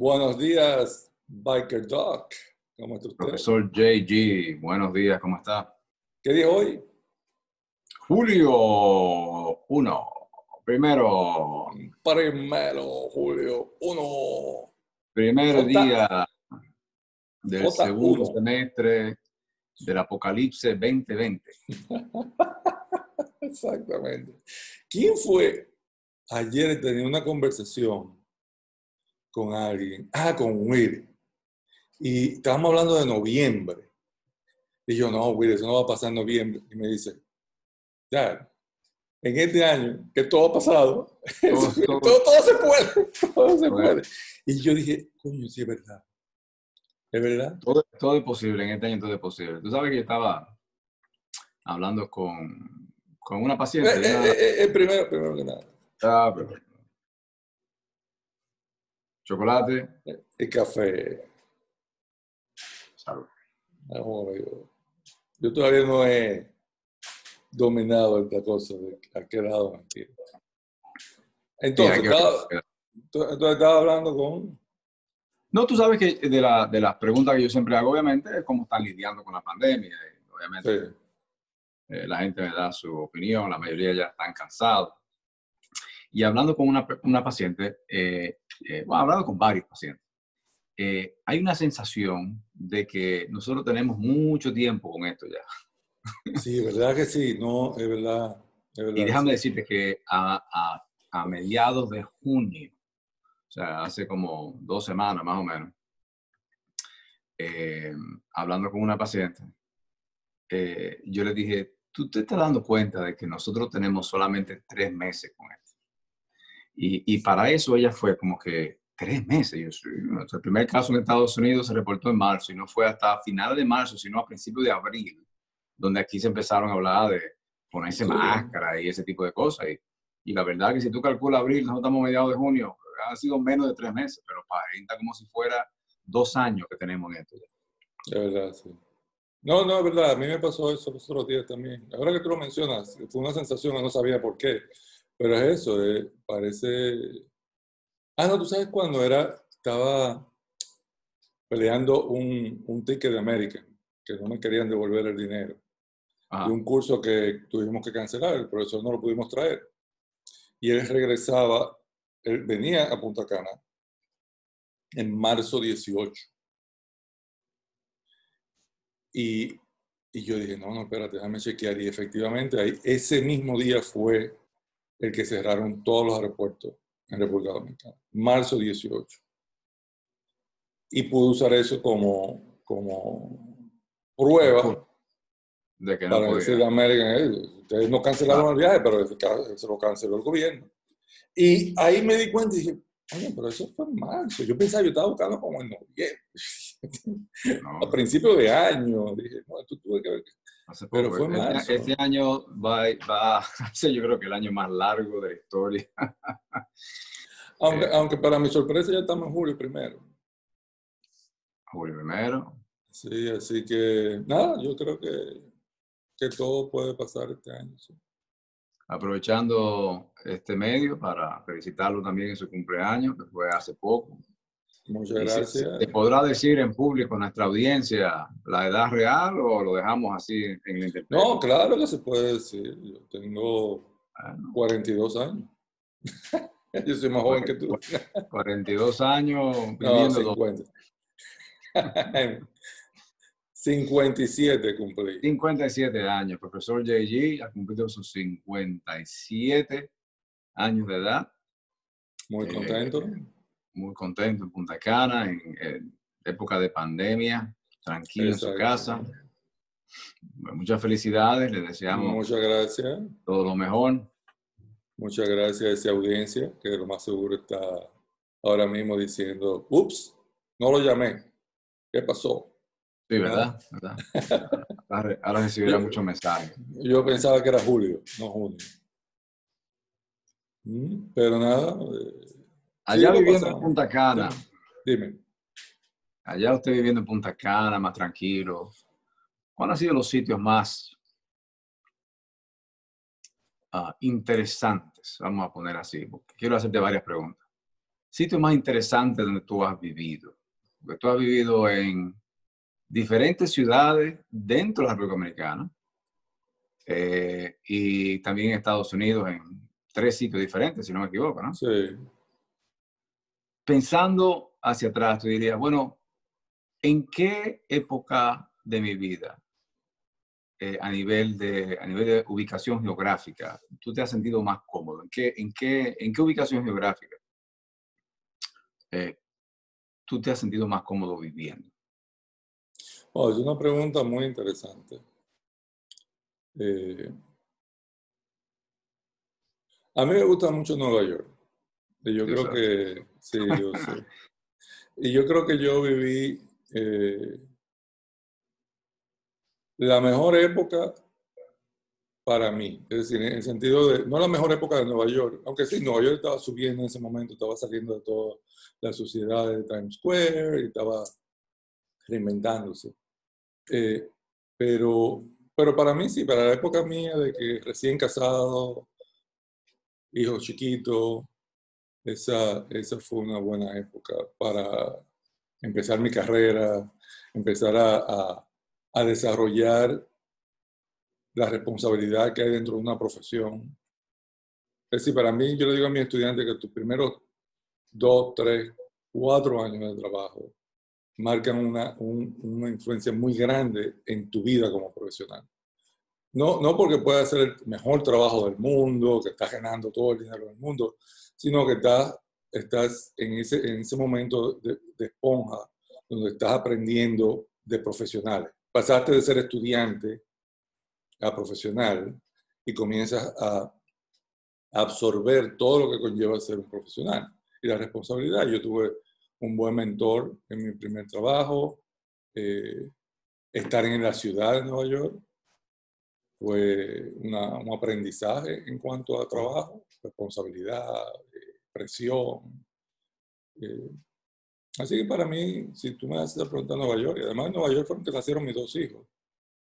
Buenos días, Biker Doc. ¿Cómo está usted? Profesor JG, buenos días, ¿cómo está? ¿Qué día hoy? Julio 1, primero, Primero, Julio 1. primer J- día del J1. segundo semestre del Apocalipsis 2020. Exactamente. ¿Quién fue? Ayer tenía una conversación con alguien. Ah, con Will. Y estábamos hablando de noviembre. Y yo, no, Will, eso no va a pasar en noviembre. Y me dice, Dad, en este año, que todo ha pasado, Todo- todo, todo- todo se puede, todo se puede. Y yo dije, coño, sí es verdad. ¿Es verdad? Todo, todo es posible, en este año todo es posible. Tú sabes que yo estaba hablando con, con una Eh, paciente. eh, una- eh, eh, primero, primero que nada, Ah, pero- Chocolate. el café. Salud. Amigo. Yo todavía no he dominado esta cosa de a qué lado mentir. Sí, Entonces, estaba, entonces estaba hablando con... No, tú sabes que de, la- de las preguntas que yo siempre hago, obviamente, es cómo están lidiando con la pandemia. Y, obviamente, sí, eh, la gente me da su opinión, la mayoría ya están cansados. Y hablando con una, una paciente, eh, eh, bueno, hablando con varios pacientes, eh, hay una sensación de que nosotros tenemos mucho tiempo con esto ya. sí, verdad que sí, no, es verdad. Es verdad Y déjame sí. decirte que a, a- a mediados de junio, o sea, hace como dos semanas más o menos, eh, hablando con una paciente, eh, yo le dije, tú te estás dando cuenta de que nosotros tenemos solamente tres meses con esto. Y, y para eso ella fue como que tres meses. El primer caso en Estados Unidos se reportó en marzo y no fue hasta finales de marzo, sino a principios de abril, donde aquí se empezaron a hablar de ponerse Sí. máscara y ese tipo de cosas. Y, y la verdad que si tú calculas abril, nosotros estamos a mediados de junio, ha sido menos de tres meses, pero aparenta como si fuera dos años que tenemos en esto. ya. Es verdad, sí. No, no, es verdad, a mí me pasó eso los otros días también. Ahora que tú lo mencionas, fue una sensación, no sabía por qué, pero es eso, eh, parece... Ah, no, tú sabes cuando era, estaba peleando un, un ticket de American, que no me querían devolver el dinero, Ajá. de un curso que tuvimos que cancelar, el profesor no lo pudimos traer. Y él regresaba, él venía a Punta Cana en marzo 18. Y, y yo dije, no, no, espérate, déjame chequear. Y efectivamente, ahí, ese mismo día fue el que cerraron todos los aeropuertos en República Dominicana. Marzo 18. Y pude usar eso como, como prueba De que no para podía. decirle a American, "Hey, ustedes no cancelaron el viaje, pero se lo canceló el gobierno. Y ahí me di cuenta y dije, oye, pero eso fue en marzo. Yo pensaba, yo estaba buscando como en noviembre. No, a principios de año. Dije, no, esto tuve que ver. Hace pero poco. fue Este-. Este, año va, va a ser yo creo que el año más largo de la historia. Aunque, Eh. aunque para mi sorpresa ya estamos en julio primero. Julio primero. Sí, así que nada, yo creo que, que todo puede pasar este año. sí. Aprovechando este medio para felicitarlo también en su cumpleaños, que fue hace poco. Muchas gracias. ¿Te podrá decir en público nuestra audiencia la edad real o lo dejamos así en el internet? No, claro que se puede decir. Yo tengo Bueno, 42 años. yo soy más joven que tú. 42 años viviendo dos- 50. 57 cumplí. 57 años. Profesor JG ha cumplido sus 57 años de edad. Muy Eh, contento. Muy contento en Punta Cana, en, en época de pandemia, tranquilo en su casa. Muchas felicidades, le deseamos Muchas gracias. todo lo mejor. Muchas gracias a esa audiencia que lo más seguro está ahora mismo diciendo, ups, no lo llamé. ¿Qué pasó? Sí, ¿verdad? ¿verdad? Ahora, ahora recibirá muchos mensajes. Yo pensaba que era julio, no junio. Mm, Pero nada, eh, Allá viviendo en. Punta Cana, dime. allá usted viviendo en Punta Cana, más tranquilo, ¿cuáles han sido los sitios más ah, interesantes? Vamos a poner así, porque quiero hacerte varias preguntas. sitios más interesantes donde tú has vivido. Porque tú has vivido en diferentes ciudades dentro de la República Dominicana eh, y también en Estados Unidos en tres sitios diferentes, si no me equivoco, ¿no? Sí. Pensando hacia atrás, tú dirías, bueno, ¿en qué época de mi vida, eh, a, nivel de, a nivel de ubicación geográfica, tú te has sentido más cómodo? ¿En qué, en qué, en qué ubicación geográfica eh, tú te has sentido más cómodo viviendo? Oh, es una pregunta muy interesante. Eh, a mí me gusta mucho Nueva York. Y yo creo que, sí, yo sé. Y yo creo que yo viví eh, la mejor época para mí, es decir, en el sentido de, no la mejor época de Nueva York, aunque sí, Nueva York estaba subiendo en ese momento, estaba saliendo de toda la sociedad de Times Square y estaba reinventándose. Eh, pero, pero para mí sí, para la época mía de que recién casado, hijo chiquito, esa, esa fue una buena época para empezar mi carrera, empezar a, a, desarrollar la responsabilidad que hay dentro de una profesión. Es decir, para mí, yo le digo a mis estudiantes que tus primeros dos, tres, cuatro años de trabajo marcan una, una influencia muy grande en tu vida como profesional. No, no porque pueda ser el mejor trabajo del mundo, que estás ganando todo el dinero del mundo, sino que estás, estás en, ese, en ese momento de, de esponja, donde estás aprendiendo de profesionales. Pasaste de ser estudiante a profesional y comienzas a absorber todo lo que conlleva ser un profesional y la responsabilidad. Yo tuve un buen mentor en mi primer trabajo, eh, estar en la ciudad de Nueva York fue un aprendizaje en cuanto a trabajo, responsabilidad, eh, presión. Eh, así que para mí, si tú me haces la pregunta Nueva York, y además en Nueva York fueron que nacieron mis dos hijos.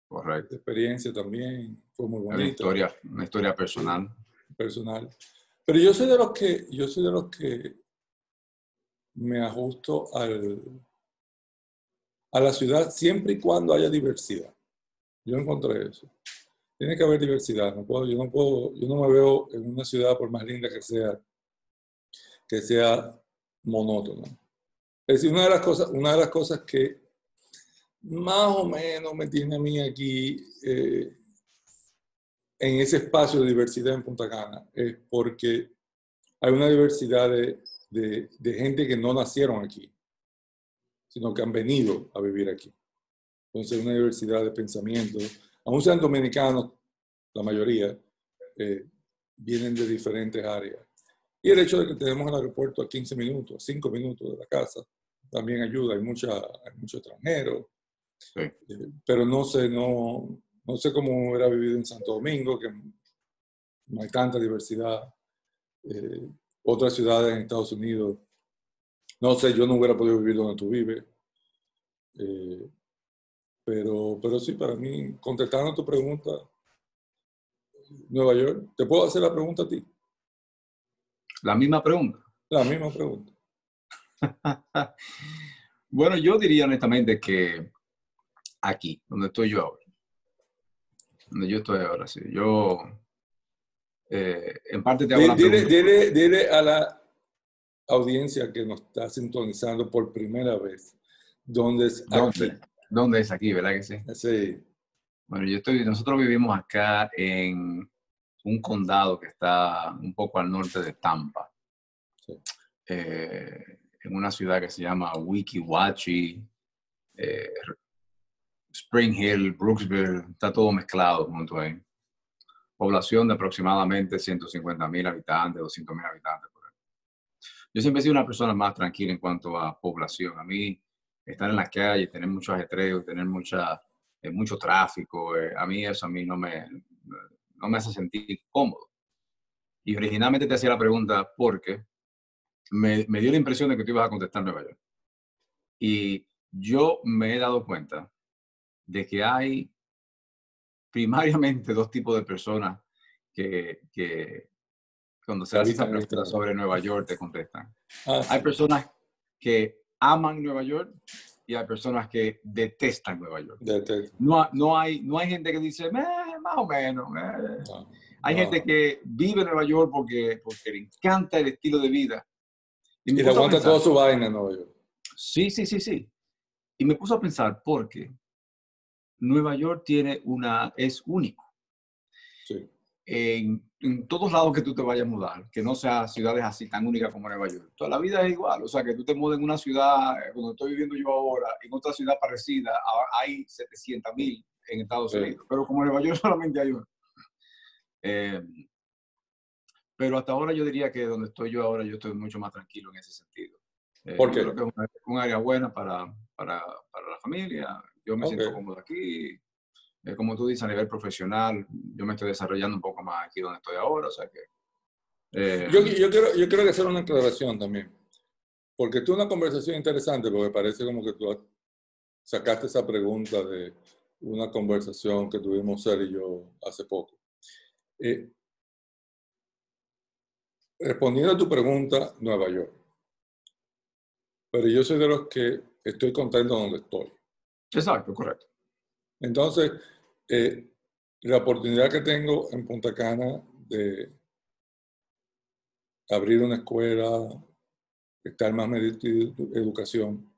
Correcto. La experiencia también fue muy bonita. Una historia, una historia personal. Personal. Pero yo soy de los que, yo soy de los que me ajusto al, a la ciudad siempre y cuando haya diversidad. Yo encontré eso. Tiene que haber diversidad. No puedo, yo, no puedo, yo no me veo en una ciudad, por más linda que sea, que sea monótona. Es decir, una de las cosas, una de las cosas que más o menos me tiene a mí aquí eh, en ese espacio de diversidad en Punta Cana es porque hay una diversidad de de, gente que no nacieron aquí, sino que han venido a vivir aquí. Entonces, una diversidad de pensamientos, aún sean dominicanos, la mayoría, eh, vienen de diferentes áreas. Y el hecho de que tenemos el aeropuerto a 15 minutos, 5 minutos de la casa, también ayuda. Hay, mucha, hay mucho extranjero. Eh, pero no sé, no, no sé cómo hubiera vivido en Santo Domingo, que no hay tanta diversidad. Eh, otras ciudades en Estados Unidos. No sé, yo no hubiera podido vivir donde tú vives. Eh, pero, pero sí, para mí, contestando tu pregunta, Nueva York, ¿te puedo hacer la pregunta a ti? La misma pregunta. La misma pregunta. bueno, yo diría honestamente que aquí, donde estoy yo ahora, donde yo estoy ahora, sí, yo eh, en parte te hago dile, dile, dile, a la audiencia que nos está sintonizando por primera vez, ¿dónde es aquí? ¿Dónde, es aquí, verdad que sí? Sí. Bueno, yo estoy, nosotros vivimos acá en un condado que está un poco al norte de Tampa. Eh, en una ciudad que se llama Wikiwachi, eh, Spring Hill, Brooksville, está todo mezclado junto ahí población de aproximadamente 150 mil habitantes, 200 mil habitantes. Por Yo siempre he sido una persona más tranquila en cuanto a población. A mí, estar en la calle, tener mucho ajetreo, tener mucha, eh, mucho tráfico, eh, a mí eso a mí no me, no me hace sentir cómodo. Y originalmente te hacía la pregunta porque me, me dio la impresión de que tú ibas a contestar Nueva York. Y yo me he dado cuenta de que hay primariamente dos tipos de personas que, cuando se hace pregunta sobre Nueva York, te contestan. Ah, hay personas que aman Nueva York y hay personas que detestan Nueva York. No, no, hay, no hay gente que dice, más o menos. hay gente que vive en Nueva York porque, porque le encanta el estilo de vida. Y, le aguanta toda su vaina en Nueva York. Sí, sí, sí, sí. Y me puso a pensar, porque Nueva York tiene una, es único. Sí en, todos lados que tú te vayas a mudar, que no sea ciudades así tan únicas como Nueva York. Toda la vida es igual, o sea, que tú te mudes en una ciudad, donde estoy viviendo yo ahora, en otra ciudad parecida, hay 700 mil en Estados Unidos, pero como Nueva York solamente hay uno. Eh, pero hasta ahora yo diría que donde estoy yo ahora, yo estoy mucho más tranquilo en ese sentido. Eh, ¿Por qué? Creo que es un, área buena para, para, para, la familia. Yo me siento cómodo aquí como tú dices, a nivel profesional, yo me estoy desarrollando un poco más aquí donde estoy ahora, o sea que... Eh, yo, yo, quiero, yo quiero hacer una aclaración también, porque tuve una conversación interesante, porque parece como que tú sacaste esa pregunta de una conversación que tuvimos él y yo hace poco. Eh, respondiendo a tu pregunta, Nueva York. Pero yo soy de los que estoy contento donde estoy. Exacto, correcto. Entonces, eh, la oportunidad que tengo en Punta Cana de abrir una escuela, estar más metido en educación,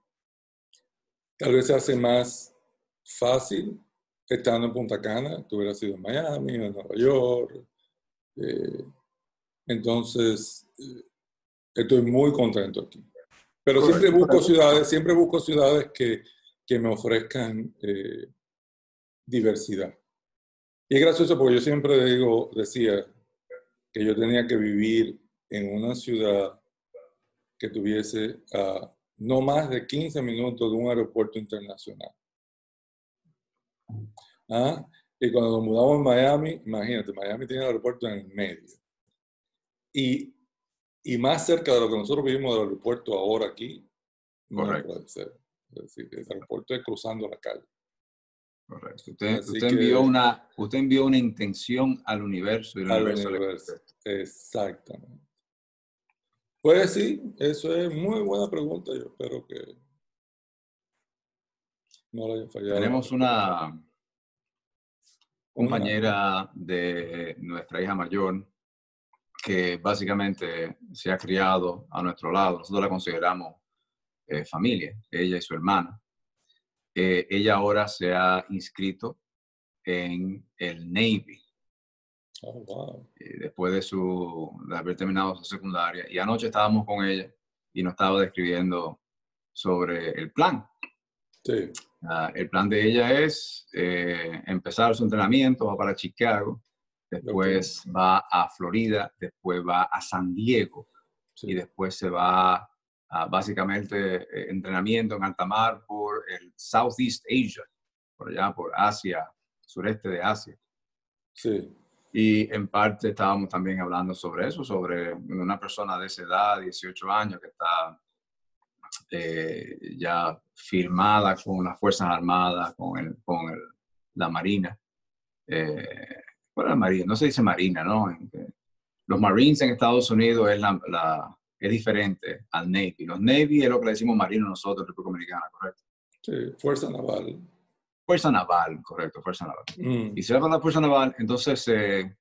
tal vez se hace más fácil estando en Punta Cana, tú hubieras sido en Miami, en Nueva York. Eh, entonces, eh, estoy muy contento aquí. Pero siempre busco ciudades, siempre busco ciudades que, que me ofrezcan diversidad. Y es gracioso porque yo siempre digo, decía que yo tenía que vivir en una ciudad que tuviese no más de 15 minutos de un aeropuerto internacional. ¿Ah? Y cuando nos mudamos a Miami, imagínate, Miami tiene el aeropuerto en el medio. Y, y más cerca de lo que nosotros vivimos del aeropuerto ahora aquí, no puede ser. Es decir, el aeropuerto es cruzando la calle. Correcto. Usted, envió una, usted envió una intención al universo. Y el al universo. Exactamente. Pues sí, eso es muy buena pregunta. Yo espero que no la haya fallado. Tenemos una compañera de nuestra hija mayor que básicamente se ha criado a nuestro lado. Nosotros la consideramos eh, familia, ella y su hermana. Eh, ella ahora se ha inscrito en el Navy. Oh, eh, después de, su, de haber terminado su secundaria. Y anoche estábamos con ella y nos estaba describiendo sobre el plan. Sí. Ah, el plan de ella es eh, empezar su entrenamiento, va para Chicago, después va a Florida, después va a San Diego y después se va básicamente eh, entrenamiento en alta mar por el Southeast Asia, por allá, por Asia, sureste de Asia. Sí. Y en parte estábamos también hablando sobre eso, sobre una persona de esa edad, 18 años, que está eh, ya firmada con las Fuerzas Armadas, con, el, con el, la Marina. Eh, la Marina? No se dice Marina, ¿no? Los Marines en Estados Unidos es la es diferente al Navy. Los Navy es lo que le decimos marino nosotros, República Dominicana, ¿correcto? Sí, Fuerza Naval. Fuerza Naval, correcto, Fuerza Naval. Mm. Y si va la Fuerza Naval, entonces, eh,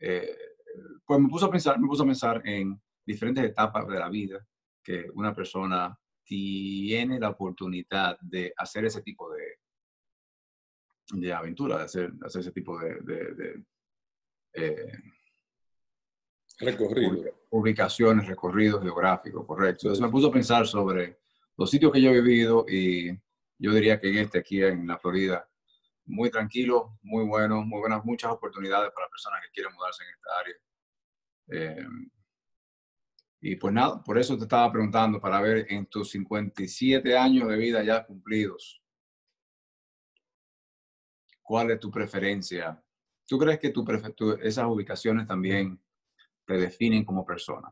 eh, pues me puso a pensar, me puso a pensar en diferentes etapas de la vida que una persona tiene la oportunidad de hacer ese tipo de, de aventura, de hacer, hacer ese tipo de, de, eh, Recorrido. Ubicaciones, recorridos geográficos, correcto. Entonces me puso a pensar sobre los sitios que yo he vivido y yo diría que en este, aquí en la Florida, muy tranquilo, muy bueno, muy buenas, muchas oportunidades para personas que quieren mudarse en esta área. Eh, y pues nada, por eso te estaba preguntando para ver en tus 57 años de vida ya cumplidos, ¿cuál es tu preferencia? ¿Tú crees que tu, esas ubicaciones también te definen como persona.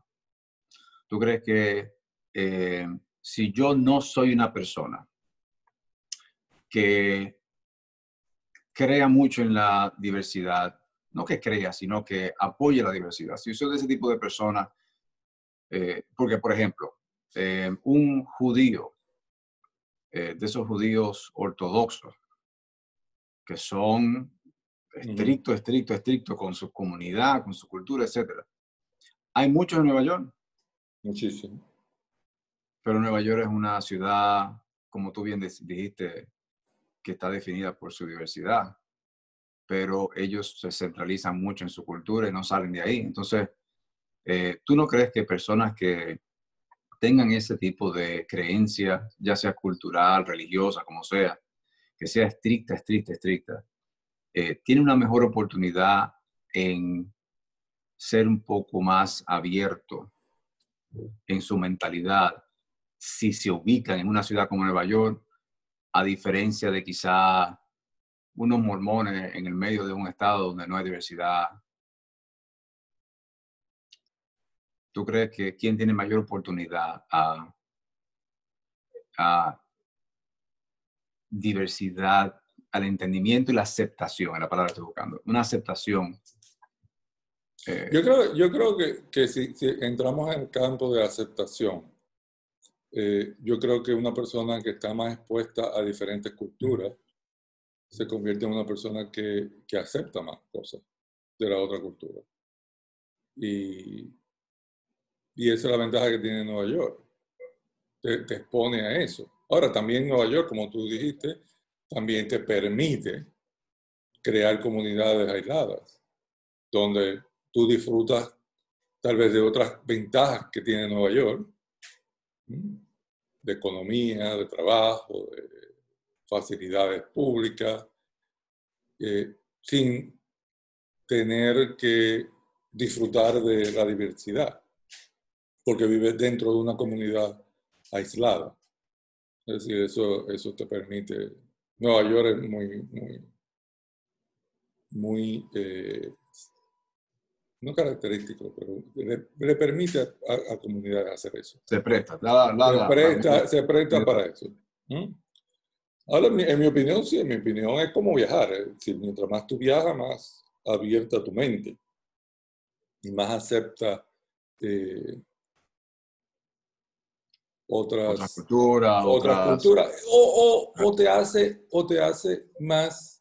¿Tú crees que eh, si yo no soy una persona que crea mucho en la diversidad, no que crea, sino que apoye la diversidad. Si yo soy de ese tipo de persona, eh, porque por ejemplo, eh, un judío, de esos judíos ortodoxos, que son estricto, estricto, estricto con su comunidad, con su cultura, etc. Hay muchos en Nueva York. Muchísimo. Pero Nueva York es una ciudad, como tú bien dijiste, que está definida por su diversidad. Pero ellos se centralizan mucho en su cultura y no salen de ahí. Entonces, eh, ¿tú no crees que personas que tengan ese tipo de creencia, ya sea cultural, religiosa, como sea, que sea estricta, estricta, estricta, eh, tiene una mejor oportunidad en ser un poco más abierto en su mentalidad si se ubican en una ciudad como Nueva York, a diferencia de quizá unos mormones en el medio de un estado donde no hay diversidad. ¿Tú crees que quién tiene mayor oportunidad a, diversidad, al entendimiento y la aceptación, es la palabra que estoy buscando, una aceptación. Eh, yo creo, yo creo que, que si, entramos en el campo de aceptación, eh, yo creo que una persona que está más expuesta a diferentes culturas se convierte en una persona que, que acepta más cosas de la otra cultura. Y, y esa es la ventaja que tiene Nueva York. Te, te expone a eso. Ahora, también Nueva York, como tú dijiste, también te permite crear comunidades aisladas, donde tú disfrutas tal vez de otras ventajas que tiene Nueva York, de economía, de trabajo, de facilidades públicas, eh, sin tener que disfrutar de la diversidad, porque vives dentro de una comunidad aislada. Es decir, eso, eso te permite. Nueva York es muy, muy, muy eh, no característico, pero le, permite a, comunidades hacer eso. Se presta, se, presta se presta para eso. Ahora, en mi opinión, sí, en mi opinión es como viajar. mientras más tú viajas, más abierta tu mente y más acepta eh, otras, culturas, otra cultura, o, o, te hace, o te hace más...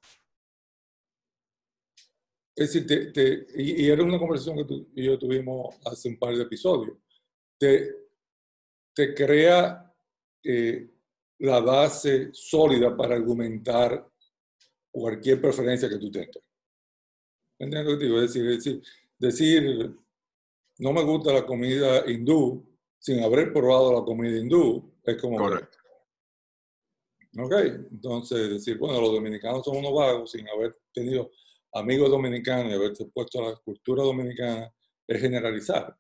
Es decir, te, y, era una conversación que tú y yo tuvimos hace un par de episodios, te, te crea eh, la base sólida para argumentar cualquier preferencia que tú tengas. ¿Entiendes lo que digo? Es decir, decir, decir, no me gusta la comida hindú, sin haber probado la comida hindú, es como... Correcto. Ok, entonces decir, bueno, los dominicanos son unos vagos sin haber tenido amigos dominicanos y haberse puesto a la cultura dominicana es generalizar.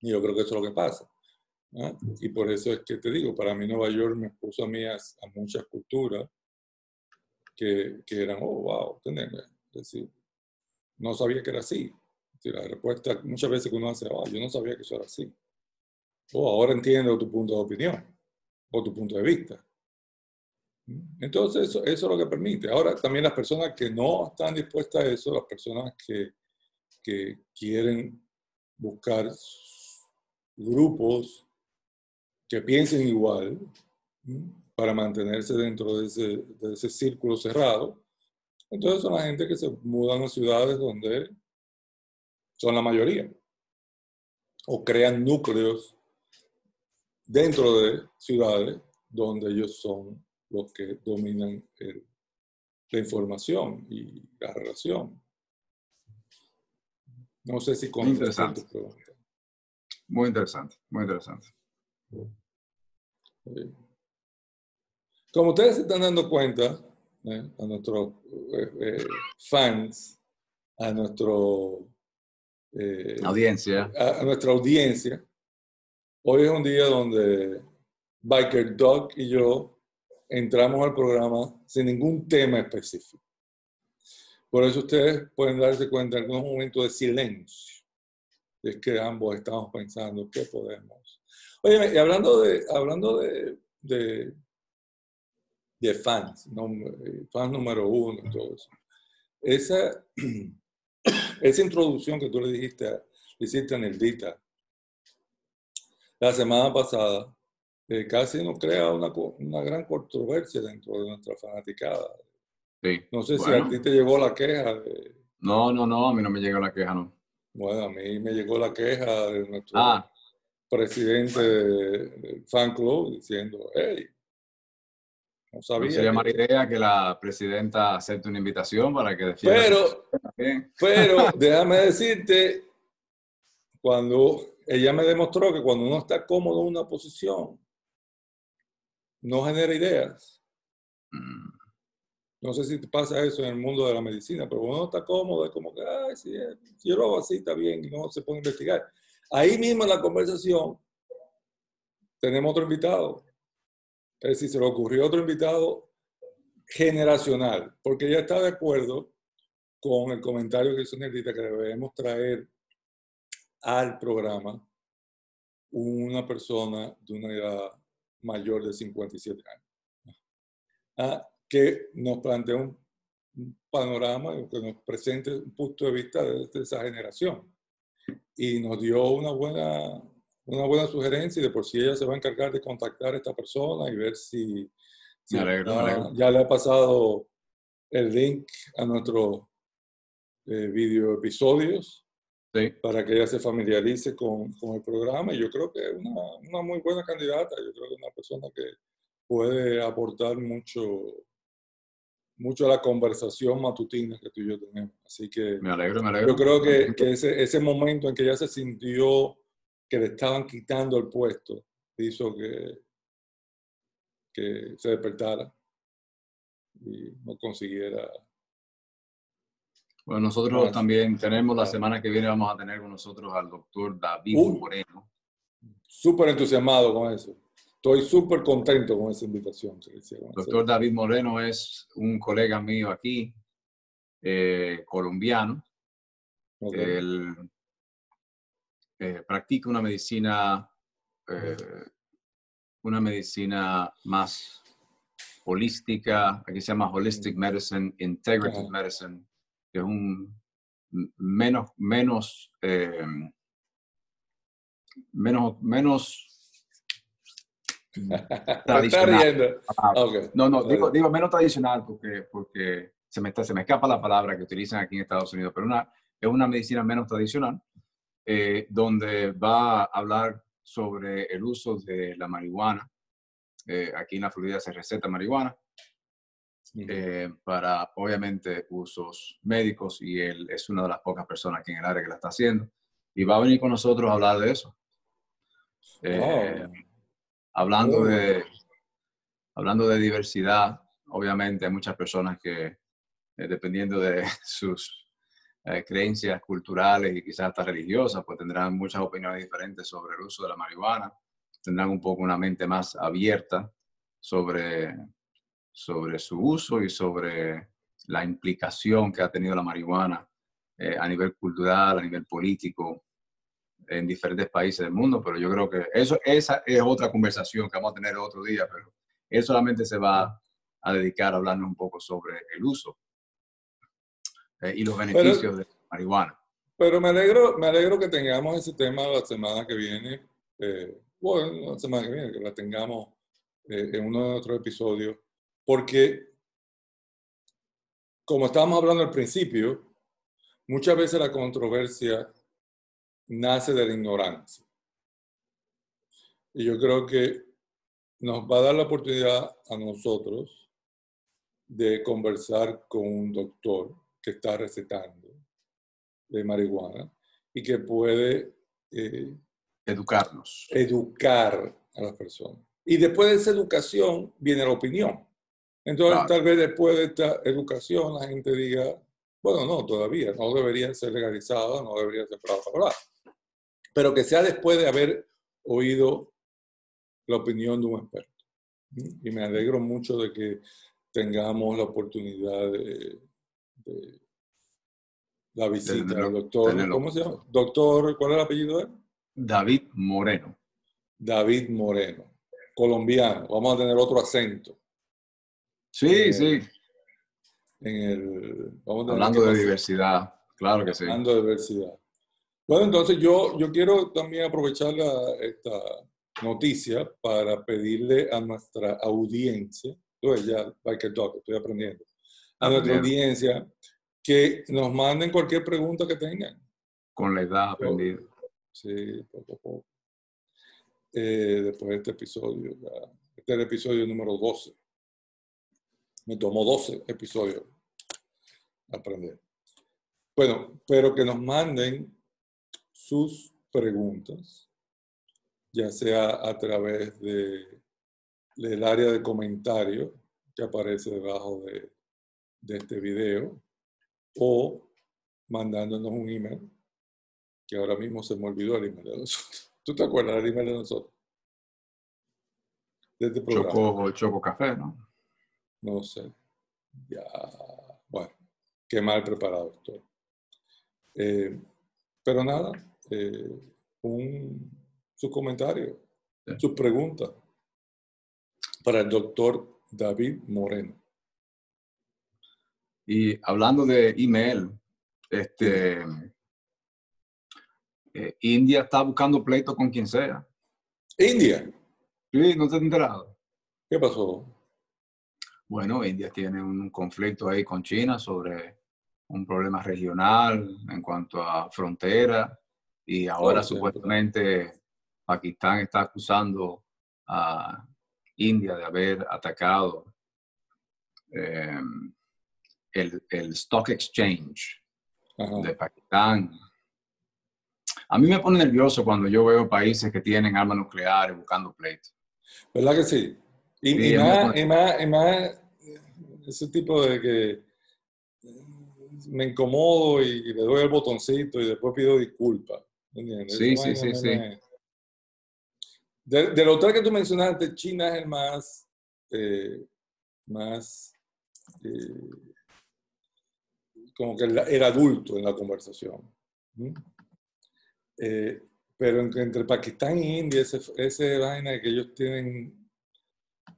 Y yo creo que eso es lo que pasa. Y por eso es que te digo, para mí Nueva York me puso a mí a, muchas culturas que, que, eran, oh, wow, Es decir, no sabía que era así. la respuesta muchas veces que uno hace, oh, yo no sabía que eso era así oh, ahora entiendo tu punto de opinión o tu punto de vista. Entonces, eso, es lo que permite. Ahora, también las personas que no están dispuestas a eso, las personas que, que quieren buscar grupos que piensen igual para mantenerse dentro de ese, de ese círculo cerrado, entonces son la gente que se mudan a ciudades donde son la mayoría o crean núcleos dentro de ciudades donde ellos son los que dominan la información y la relación. No sé si con interesante. Muy interesante, muy interesante. Como ustedes se están dando cuenta, ¿eh? a nuestros eh, eh, fans, a nuestro audiencia, a, nuestra audiencia, Hoy es un día donde Biker Dog y yo entramos al programa sin ningún tema específico. Por eso ustedes pueden darse cuenta en algunos momentos de silencio. Es que ambos estamos pensando qué podemos. Oye, y hablando de, hablando de, de, de fans, fans número uno y todo eso. Esa, esa introducción que tú le dijiste, le hiciste a Neldita la semana pasada, eh, casi nos crea una, una, gran controversia dentro de nuestra fanaticada. Sí. No sé si a ti te llegó la queja. De... No, no, no, a mí no me llegó la queja, no. Bueno, a mí me llegó la queja de nuestro Ah, presidente del fan club diciendo, hey, no no sabía. sería que- mala idea que la presidenta acepte una invitación para que defienda Pero, también. pero déjame decirte, cuando ella me demostró que cuando uno está cómodo en una posición, no genera ideas. Mm, No sé si te pasa eso en el mundo de la medicina, pero uno está cómodo, es como que, ay, sí, eh, si yo lo hago así, está bien, y no se pone a investigar. Ahí mismo en la conversación tenemos otro invitado. Es decir, se le ocurrió otro invitado generacional, porque ella está de acuerdo con el comentario que hizo Negrita, que debemos traer al programa una persona de una edad mayor de 57 años. Ah, que nos plantea un, panorama, que nos presente un punto de vista de, de esa generación. Y nos dio una buena, una buena sugerencia y de por sí ella se va a encargar de contactar a esta persona y ver si, si alegro. ya le ha pasado el link a nuestros eh, video episodios Sí, para que ella se familiarice con, con el programa y yo creo que es una, una muy buena candidata, yo creo que es una persona que puede aportar mucho, mucho a la conversación matutina que tú y yo tenemos. Así que me alegro, me alegro. yo creo que, que ese, ese momento en que ella se sintió que le estaban quitando el puesto hizo que, que se despertara y no consiguiera Bueno, nosotros Bueno, también tenemos la semana que viene, vamos a tener con nosotros al doctor David. Moreno. súper entusiasmado con eso. Estoy súper contento con esa invitación. Doctor David Moreno es un colega mío aquí, eh, colombiano. Él eh, practica una medicina, eh, una medicina más holística, aquí se llama Holistic Medicine, Integrative. Medicine, que es un menos, menos, eh, menos, menos tradicional. riendo. Ah, Ok. No, no, digo, digo menos tradicional porque, porque se, me está, se me escapa la palabra que utilizan aquí en Estados Unidos, pero una, es una medicina menos tradicional, eh, donde va a hablar sobre el uso de la marihuana. Eh, aquí en la Florida se receta marihuana eh, para, obviamente, usos médicos y él es una de las pocas personas aquí en el área que la está haciendo. Y va a venir con nosotros a hablar de eso. Eh, Oh. hablando Muy de hablando de diversidad, obviamente hay muchas personas que, eh, dependiendo de sus eh, creencias culturales y quizás hasta religiosas, pues tendrán muchas opiniones diferentes sobre el uso de la marihuana, tendrán un poco una mente más abierta sobre, sobre su uso y sobre la implicación que ha tenido la marihuana eh, a nivel cultural, a nivel político, en diferentes países del mundo, pero yo creo que eso, esa es otra conversación que vamos a tener otro día, pero él solamente se va a dedicar a hablarnos un poco sobre el uso eh, y los beneficios de la marihuana. Pero me alegro, me alegro que tengamos ese tema la semana que viene. eh, bueno, la semana que viene, que la tengamos eh, en uno de nuestros episodios, porque como estábamos hablando al principio, muchas veces la controversia nace de la ignorancia. Y yo creo que nos va a dar la oportunidad a nosotros de conversar con un doctor que está recetando de marihuana y que puede eh, Educarnos. educar a las personas. Y después de esa educación viene la opinión. Entonces, Claro. tal vez después de esta educación la gente diga, bueno, no, todavía, no debería ser legalizada, no debería ser bla. Pero que sea después de haber oído la opinión de un experto. Y me alegro mucho de que tengamos la oportunidad de, de la visita del doctor, tenerlo. ¿cómo se llama? Doctor, ¿cuál es el apellido de él? David Moreno. David Moreno, colombiano. Vamos a tener otro acento Sí, Eh, sí. en el. Hablando de diversidad. Claro que sí. Hablando de diversidad. Bueno, entonces yo, yo quiero también aprovechar la- esta noticia para pedirle a nuestra audiencia, pues ya, like a dog, estoy aprendiendo, a nuestra audiencia que nos manden cualquier pregunta que tengan. Con la edad aprendida. Sí, poco a poco. Eh, después de este episodio, ya, este es el episodio número 12. Me tomó 12 episodios aprender. Bueno, pero que nos manden sus preguntas, ya sea a través de, del área de comentarios que aparece debajo de, de este video o mandándonos un email, que ahora mismo se me olvidó el email de nosotros. ¿Tú te acuerdas del email de nosotros? De este programa. Choco, choco café, ¿no? No sé. Ya, bueno, qué mal preparado estoy. Eh, pero nada, eh, un, su comentario, Sí. su pregunta para el doctor David Moreno. Y hablando de email, este, eh, India está buscando pleito con quien sea. India, Sí, ¿no te has enterado? ¿qué pasó? Bueno, India tiene un conflicto ahí con China sobre un problema regional en cuanto a frontera y ahora Oh, supuestamente Pakistán está acusando a India de haber atacado eh, el, el Stock Exchange Ajá. de Pakistán. A mí me pone nervioso cuando yo veo países que tienen armas nucleares buscando pleito. ¿Verdad que sí? Y, más, y más- y más ese tipo de que me incomodo y, le doy el botoncito y después pido disculpas. ¿entiendes? Sí, Esa sí, sí, sí. De, de los tres que tú mencionaste, China es el más, eh, más eh, como que el, el adulto en la conversación. ¿Mm? Eh, pero en- entre Pakistán y India, ese vaina de que ellos tienen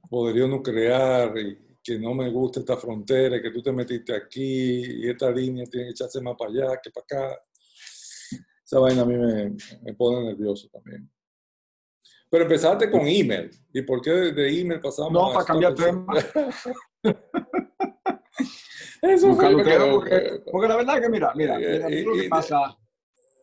poderío nuclear y que no me gusta esta frontera, y que tú te metiste aquí y esta línea tiene que echarse más para allá que para acá. Esa vaina a mí me, me pone nervioso también. Pero empezaste con email. ¿Y por qué de, email pasamos No, a para cambiar tema. Eso fue que tema, quedó, porque, porque la verdad que mira, mira, Eh, mira, a mí lo y- que y- pasa,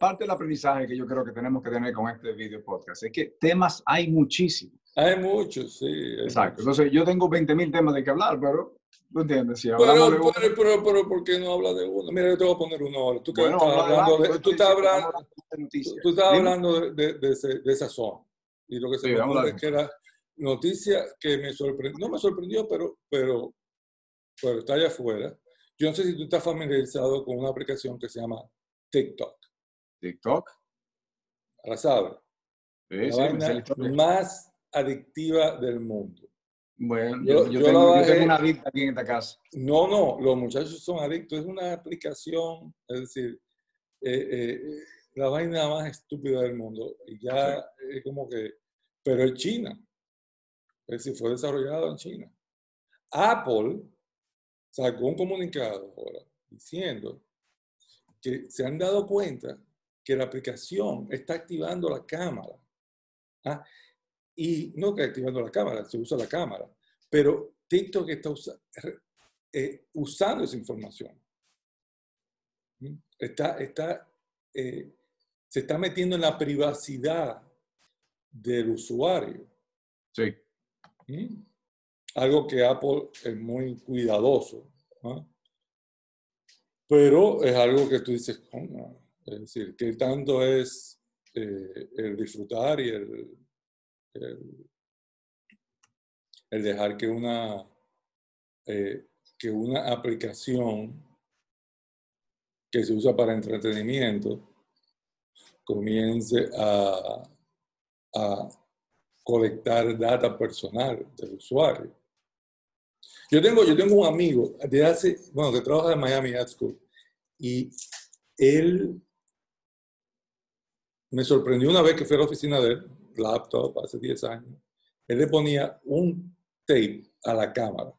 parte del aprendizaje que yo creo que tenemos que tener con este video podcast es que temas hay muchísimos. Hay muchos, sí. hay Exacto. muchos. Entonces yo tengo 20.000 temas de que hablar, pero tú entiendes, si Pero, de pero, pero, pero, ¿por qué no habla de uno? Mira, yo te voy a poner uno ahora. Tú bueno, estás hablando de, tú estás hablando, tú estás hablando de, de, de ese, de esa zona. Y lo que se Sí, me ocurre es que era noticia que me sorprendió, no me sorprendió, pero, pero, pero está allá afuera. Yo no sé si tú estás familiarizado con una aplicación que se llama TikTok. TikTok. ¿La sabes? Sí, La sí, vaina más adictiva del mundo. Bueno, Yo- yo, yo tengo, yo tengo una adicta aquí en esta casa. No, no, los muchachos son adictos. Es una aplicación, es decir, eh, eh, la vaina más estúpida del mundo. Y ya es como que, pero es China. Es decir, fue desarrollado en China. Apple sacó un comunicado ahora diciendo que se han dado cuenta que la aplicación está activando la cámara. ¿ah? Y no que activando la cámara, se usa la cámara, pero TikTok está usa- eh, usando esa información. ¿Mm? Está, está, eh, se está metiendo en la privacidad del usuario. Sí. ¿Mm? Algo que Apple es muy cuidadoso. Pero es algo que tú dices, "Coño", es decir, que tanto es eh, el disfrutar y el, el, dejar que una, eh, que una aplicación que se usa para entretenimiento comience a, a colectar data personal del usuario. Yo tengo, yo tengo un amigo de hace, bueno, que trabaja en Miami Ad School y él me sorprendió una vez que fui a la oficina de él, laptop, hace 10 años, él le ponía un tape a la cámara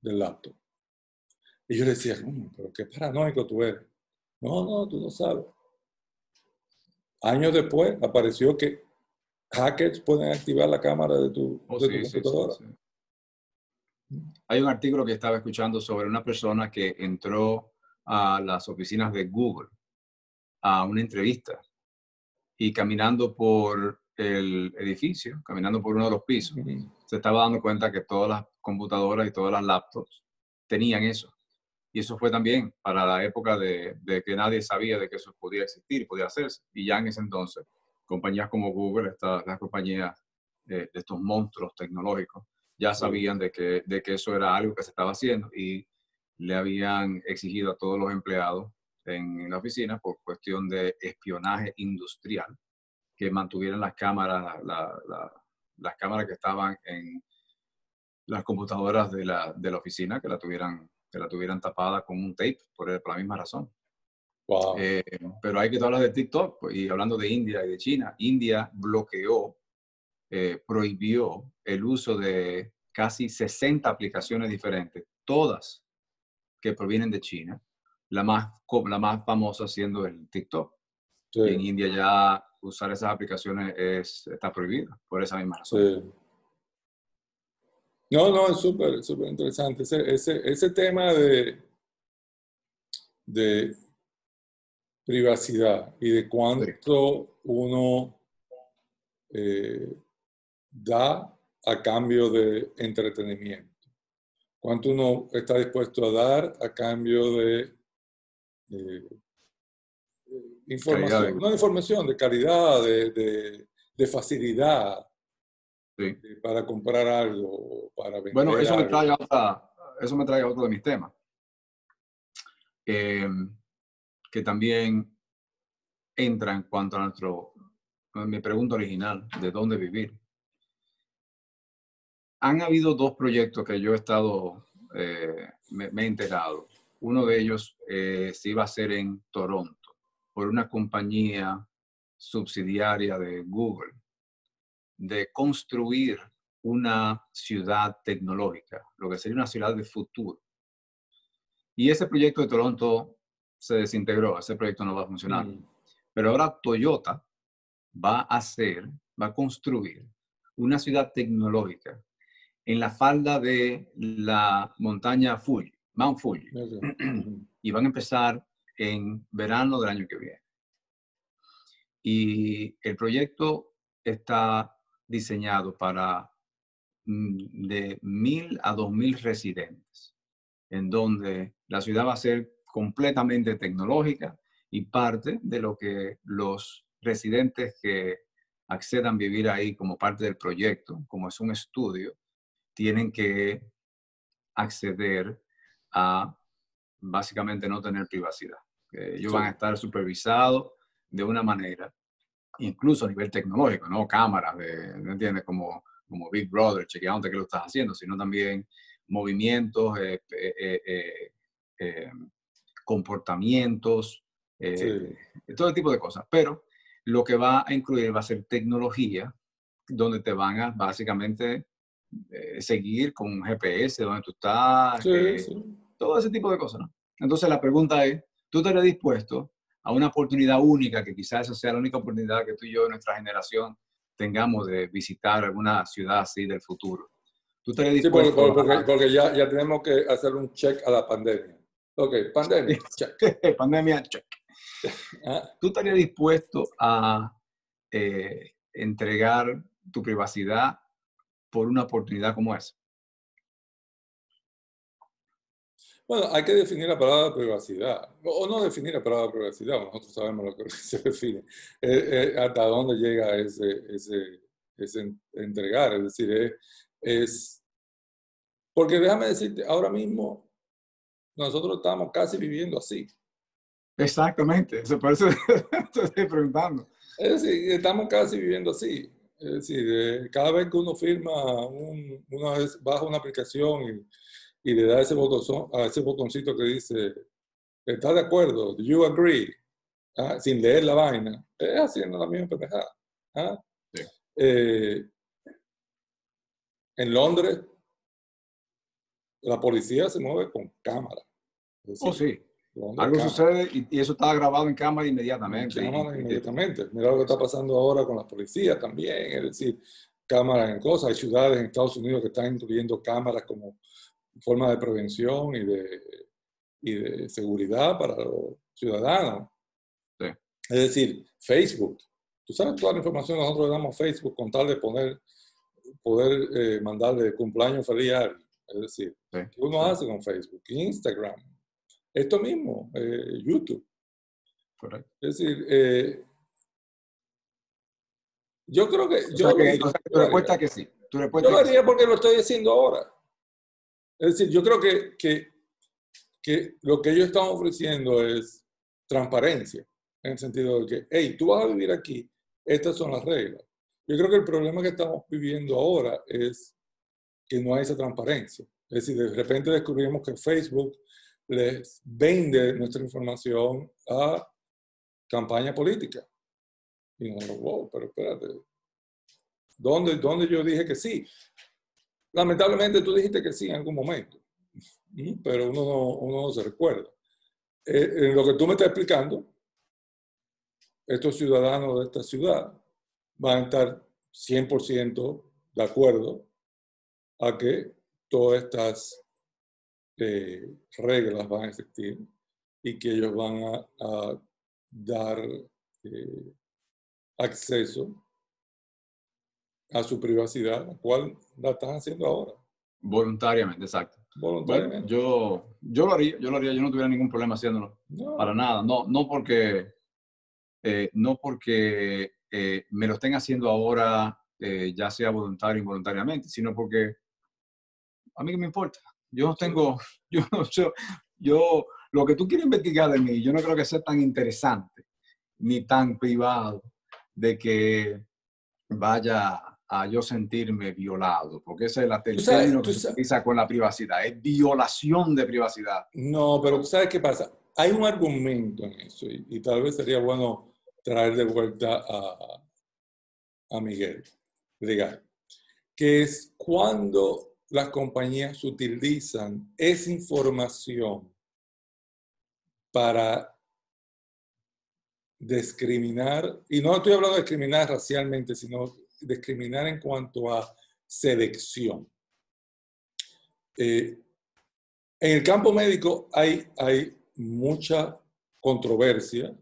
del laptop. Y yo le decía, "Mm, pero qué paranoico tú eres. No, no, tú no sabes. Años después apareció que hackers pueden activar la cámara de tu, Oh, de tu sí, sí, sí, computadora. sí. Hay un artículo que estaba escuchando sobre una persona que entró a las oficinas de Google a una entrevista y caminando por el edificio, caminando por uno de los pisos, se estaba dando cuenta que todas las computadoras y todas las laptops tenían eso. Y eso fue también para la época de, de que nadie sabía de que eso podía existir, podía hacerse. Y ya en ese entonces, compañías como Google, estas, las compañías de, de estos monstruos tecnológicos, ya sabían de que, de que eso era algo que se estaba haciendo y le habían exigido a todos los empleados en la oficina por cuestión de espionaje industrial que mantuvieran las cámaras, la- la- las cámaras que estaban en las computadoras de la, de la oficina, que la tuvieran, que la tuvieran tapada con un tape, por, por la misma razón. Wow. Eh, pero hay que hablar de TikTok pues, y hablando de India y de China. India bloqueó, eh, prohibió el uso de casi 60 aplicaciones diferentes, todas que provienen de China. La más, la más famosa siendo el TikTok. Sí, en India ya usar esas aplicaciones es, está prohibido por esa misma razón. sí. No, no, es súper, súper interesante. Ese, ese, ese tema de, de privacidad y de cuánto uno eh, da a cambio de entretenimiento. Cuánto uno está dispuesto a dar a cambio de eh, información, Calidad no información, de calidad, de, de- de facilidad Sí. eh, para comprar algo, para vender Bueno, eso me, trae otra- eso me trae a otro de mis temas. Eh, que también entra en cuanto a nuestro, mi pregunta original, de dónde vivir. Han habido dos proyectos que yo he estado, eh, me, me he enterado. Uno de ellos eh, se iba a hacer en Toronto por una compañía subsidiaria de Google de construir una ciudad tecnológica, lo que sería una ciudad de futuro. Y ese proyecto de Toronto se desintegró, ese proyecto no va a funcionar. Mm, Pero ahora Toyota va a hacer, va a construir una ciudad tecnológica en la falda de la montaña Fuji, Mount Fuji, y van a empezar en verano del año que viene. Y el proyecto está diseñado para mm, de mil a dos mil residentes, en donde la ciudad va a ser completamente tecnológica y parte de lo que los residentes que accedan a vivir ahí como parte del proyecto, como es un estudio, tienen que acceder a básicamente no tener privacidad. Que ellos Sí. van a estar supervisados de una manera, incluso a nivel tecnológico, no cámaras, de, ¿me entiendes? Como, como Big Brother, chequeándote qué lo estás haciendo, sino también movimientos, eh, eh, eh, comportamientos, Sí. todo tipo de cosas. Pero lo que va a incluir va a ser tecnología, donde te van a básicamente seguir con un GPS, donde tú estás, Sí, sí. todo ese tipo de cosas, ¿no? Entonces la pregunta es, ¿tú estarías dispuesto a una oportunidad única, que quizás esa sea la única oportunidad que tú y yo de nuestra generación tengamos de visitar alguna ciudad así del futuro? ¿Tú estarías Sí, porque, dispuesto porque- a- porque ya, ya tenemos que hacer un check a la pandemia. Ok, pandemia, check. pandemia? check. Ah, ¿Tú estarías dispuesto a eh, entregar tu privacidad por una oportunidad como esa? Bueno, hay que definir la palabra privacidad, o no definir la palabra privacidad, nosotros sabemos lo que se define, Eh, eh, hasta dónde llega ese, ese, ese en- entregar, es decir, es, es- porque déjame decirte, ahora mismo nosotros estamos casi viviendo así, Exactamente, eso por eso te estoy preguntando. es decir, estamos casi viviendo así, es decir, eh, cada vez que uno firma, un, una vez baja una aplicación y, y le da ese botón, a ese botoncito que dice, ¿estás de acuerdo? ¿Do you agree? Ah, Sin leer la vaina. Es haciendo la misma pendejada. ¿ah? Sí. Eh, en Londres, la policía se mueve con cámara. Oh, sí. Algo sucede y, eso estaba grabado en cámara inmediatamente. En cámara inmediatamente. Mira lo que está pasando ahora con las policías también, es decir, cámaras en cosas. Hay ciudades en Estados Unidos que están incluyendo cámaras como forma de prevención y de, y de seguridad para los ciudadanos. Es decir, Facebook. Tú sabes toda la información que nosotros le damos a Facebook con tal de poner, poder eh, mandarle cumpleaños feliz a alguien. Es decir, ¿qué uno hace con Facebook? Instagram. Esto mismo, eh, YouTube. Correcto. Es decir, eh, yo creo que... yo tu respuesta que sí. yo lo haría porque lo estoy haciendo ahora. Es decir, yo creo que, que, que lo que ellos están ofreciendo es transparencia, en el sentido de que, hey, tú vas a vivir aquí, estas son las reglas. Yo creo que el problema que estamos viviendo ahora es que no hay esa transparencia. Es decir, de repente descubrimos que Facebook les vende nuestra información a campaña política. Y no, wow, pero espérate. ¿Dónde, ¿Dónde yo dije que sí? Lamentablemente tú dijiste que sí en algún momento, pero uno no, se recuerda. Eh, en lo que tú me estás explicando, estos ciudadanos de esta ciudad van a estar 100% de acuerdo a que todas estas eh, reglas van a existir y que ellos van a, dar eh, acceso a su privacidad, la cual la están haciendo ahora. Voluntariamente, exacto. Voluntariamente. yo, yo lo haría, yo lo haría, yo no tuviera ningún problema haciéndolo. Para nada. No, no porque, eh, no porque eh, me lo estén haciendo ahora, eh, ya sea voluntario o involuntariamente, sino porque a mí que me importa. Yo no tengo, yo, yo, yo, lo que tú quieres investigar de mí, yo no creo que sea tan interesante ni tan privado de que vaya a yo sentirme violado, porque ese es la término que se utiliza con la privacidad, es violación de privacidad. No, pero ¿sabes qué pasa? Hay un argumento en eso y, tal vez sería bueno traer de vuelta a, a Miguel Regal, que es cuando las compañías utilizan esa información para discriminar, y no estoy hablando de discriminar racialmente, sino discriminar en cuanto a selección. Eh, en el campo médico hay, hay mucha controversia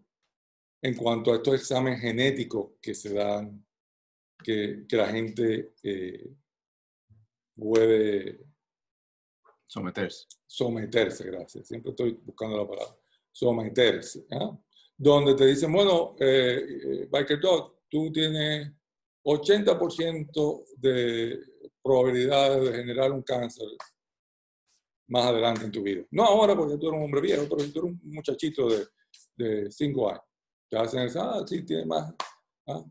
en cuanto a estos exámenes genéticos que se dan, que, que la gente eh, puede someterse. Someterse, gracias. Siempre estoy buscando la palabra. Someterse. ¿ah? Donde te dicen, bueno, eh, eh Biker Dog, tú tienes 80% de probabilidades de generar un cáncer más adelante en tu vida. No ahora porque tú eres un hombre viejo, pero si tú eres un muchachito de 5 años. Te hacen eso, ah, sí, tiene más. ¿ah?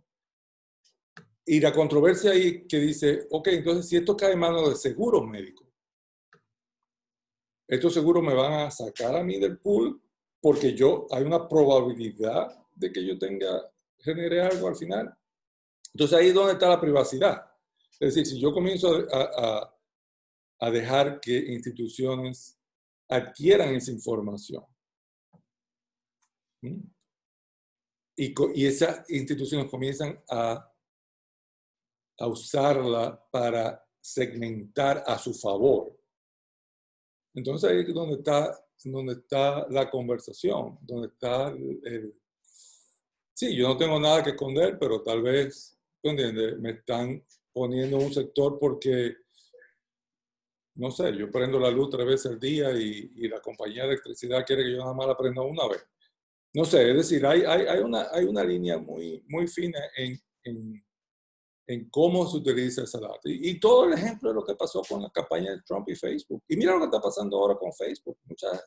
Y la controversia ahí que dice, ok, entonces si esto cae en manos de seguros médicos, estos seguros me van a sacar a mí del pool porque yo, hay una probabilidad de que yo tenga, genere algo al final. Entonces ahí es donde está la privacidad. Es decir, si yo comienzo a, dejar que instituciones adquieran esa información y, y esas instituciones comienzan a, a usarla para segmentar a su favor. Entonces ahí es donde está, donde está la conversación, donde está el, Sí, yo no tengo nada que esconder, pero tal vez me están poniendo un sector porque, no sé, yo prendo la luz tres veces al día y, la compañía de electricidad quiere que yo nada más la prenda una vez. No sé, es decir, hay, hay, una, hay una línea muy, muy fina en, en, cómo se utiliza esa data. Y, todo el ejemplo de lo que pasó con la campaña de Trump y Facebook. Y mira lo que está pasando ahora con Facebook. Muchas,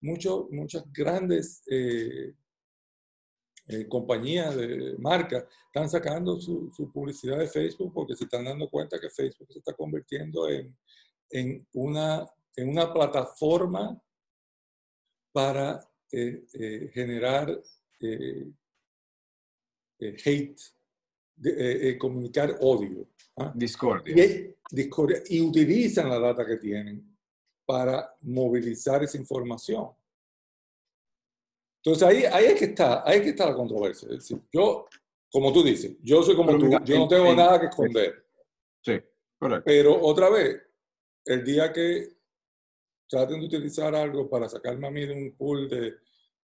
muchos, muchas grandes eh, eh, compañías de marcas están sacando su, publicidad de Facebook porque se están dando cuenta que Facebook se está convirtiendo en, en, una, en una plataforma para eh, eh, generar hate, comunicar odio. ¿ah? Discordia. Y, discordia. Y utilizan la data que tienen para movilizar esa información. Entonces ahí, ahí es que está, ahí es que está la controversia. Es decir, yo, como tú dices, yo soy como tú, yo no tengo nada que esconder. Sí, correcto. Pero otra vez, el día que traten de utilizar algo para sacarme a mí de un pool de,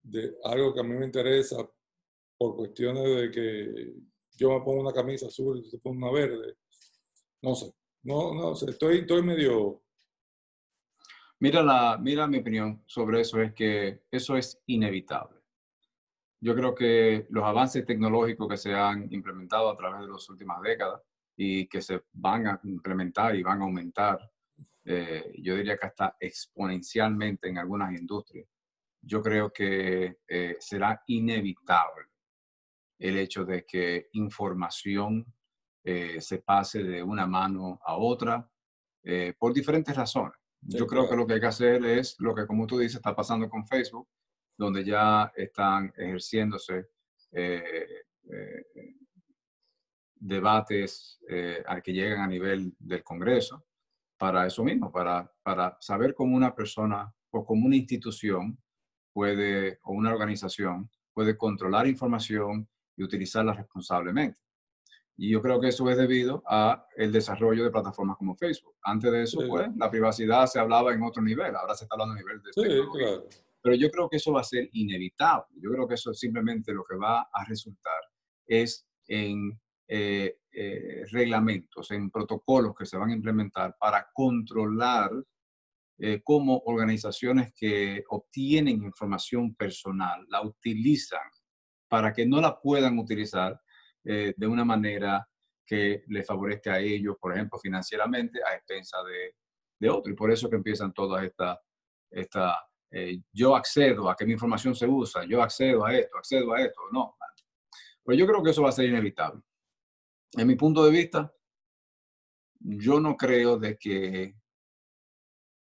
de algo que a mí me interesa por cuestiones de que yo me pongo una camisa azul y tú pones una verde, no sé, no, no sé, estoy, estoy medio... Mira, la, mira mi opinión sobre eso, es que eso es inevitable. Yo creo que los avances tecnológicos que se han implementado a través de las últimas décadas y que se van a implementar y van a aumentar, eh, yo diría que hasta exponencialmente en algunas industrias, yo creo que eh, será inevitable el hecho de que información eh, se pase de una mano a otra por diferentes razones. Yo creo que lo que hay que hacer es lo que, como tú dices, está pasando con Facebook, donde ya están ejerciéndose debates eh, al que llegan a nivel del Congreso para eso mismo, para, para saber cómo una persona o como una institución puede, o una organización puede controlar información y utilizarla responsablemente. Y yo creo que eso es debido a el desarrollo de plataformas como Facebook. Antes de eso, pues, la privacidad se hablaba en otro nivel, ahora se está hablando a nivel de... Sí, Pero yo creo que eso va a ser inevitable. Yo creo que eso simplemente lo que va a resultar es en eh, eh, reglamentos, en protocolos que se van a implementar para controlar eh, cómo organizaciones que obtienen información personal la utilizan para que no la puedan utilizar de una manera que le favorezca a ellos, por ejemplo, financieramente, a expensa de, de otro. Y por eso que empiezan todas estas, esta, yo accedo a que mi información se usa, yo accedo a esto, accedo a esto, no. Pues yo creo que eso va a ser inevitable en mi punto de vista, yo no creo de que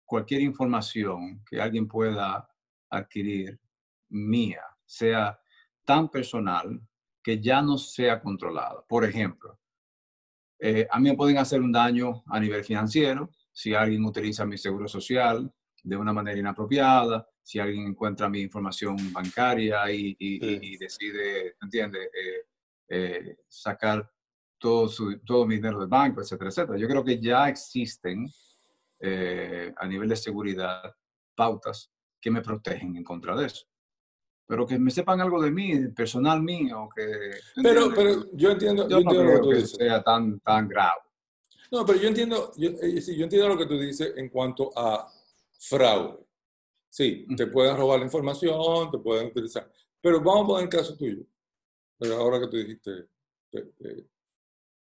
cualquier información que alguien pueda adquirir mía sea tan personal que ya no sea controlada. Por ejemplo, eh, a mí me pueden hacer un daño a nivel financiero si alguien utiliza mi seguro social de una manera inapropiada, si alguien encuentra mi información bancaria y, decide, ¿entiendes?, eh, eh, sacar todo, su, todo mi dinero del banco, etcétera, etcétera. Yo creo que ya existen a nivel de seguridad pautas que me protegen en contra de eso. Pero que me sepan algo de mí, personal mío, que... Pero, pero yo entiendo, yo, entiendo lo que tú dices. sea tan, tan grave. No, pero yo entiendo, yo, eh, yo entiendo lo que tú dices en cuanto a fraude. Sí, te pueden robar la información, te pueden utilizar. Pero vamos a poner el caso tuyo. Pero ahora que tú dijiste,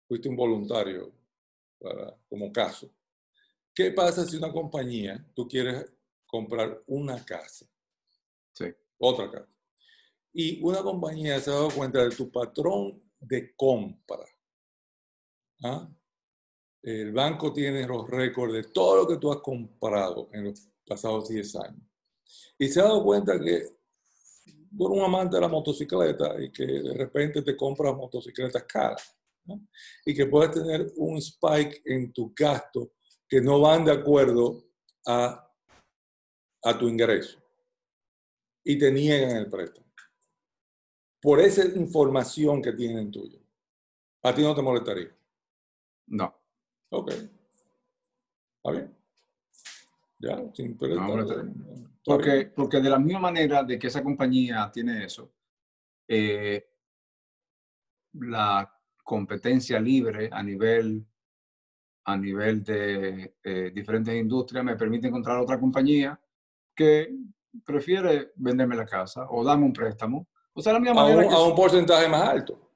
fuiste un voluntario para, como caso. ¿Qué pasa si una compañía, tú quieres comprar una casa? Sí. Otra casa. Y una compañía se ha dado cuenta de tu patrón de compra. ¿Ah? El banco tiene los récords de todo lo que tú has comprado en los pasados 10 años. Y se ha dado cuenta que eres un amante de la motocicleta y que de repente te compras motocicletas caras y que puedas tener un spike en tu gasto que no van de acuerdo a, a tu ingreso y te niegan el préstamo. Por esa información que tienen tuyo. ¿A ti no te molestaría? No. Ok. ¿Está bien? Ya, sin porque, porque de la misma manera de que esa compañía tiene eso, eh, la competencia libre a nivel, a nivel de eh, diferentes industrias me permite encontrar otra compañía que prefiere venderme la casa o darme un préstamo. O sea, la misma a, un, a un porcentaje más alto.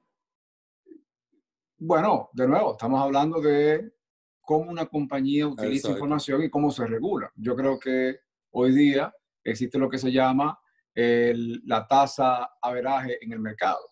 Bueno, de nuevo, estamos hablando de cómo una compañía utiliza información y cómo se regula. Yo creo que hoy día existe lo que se llama la tasa averaje en el mercado.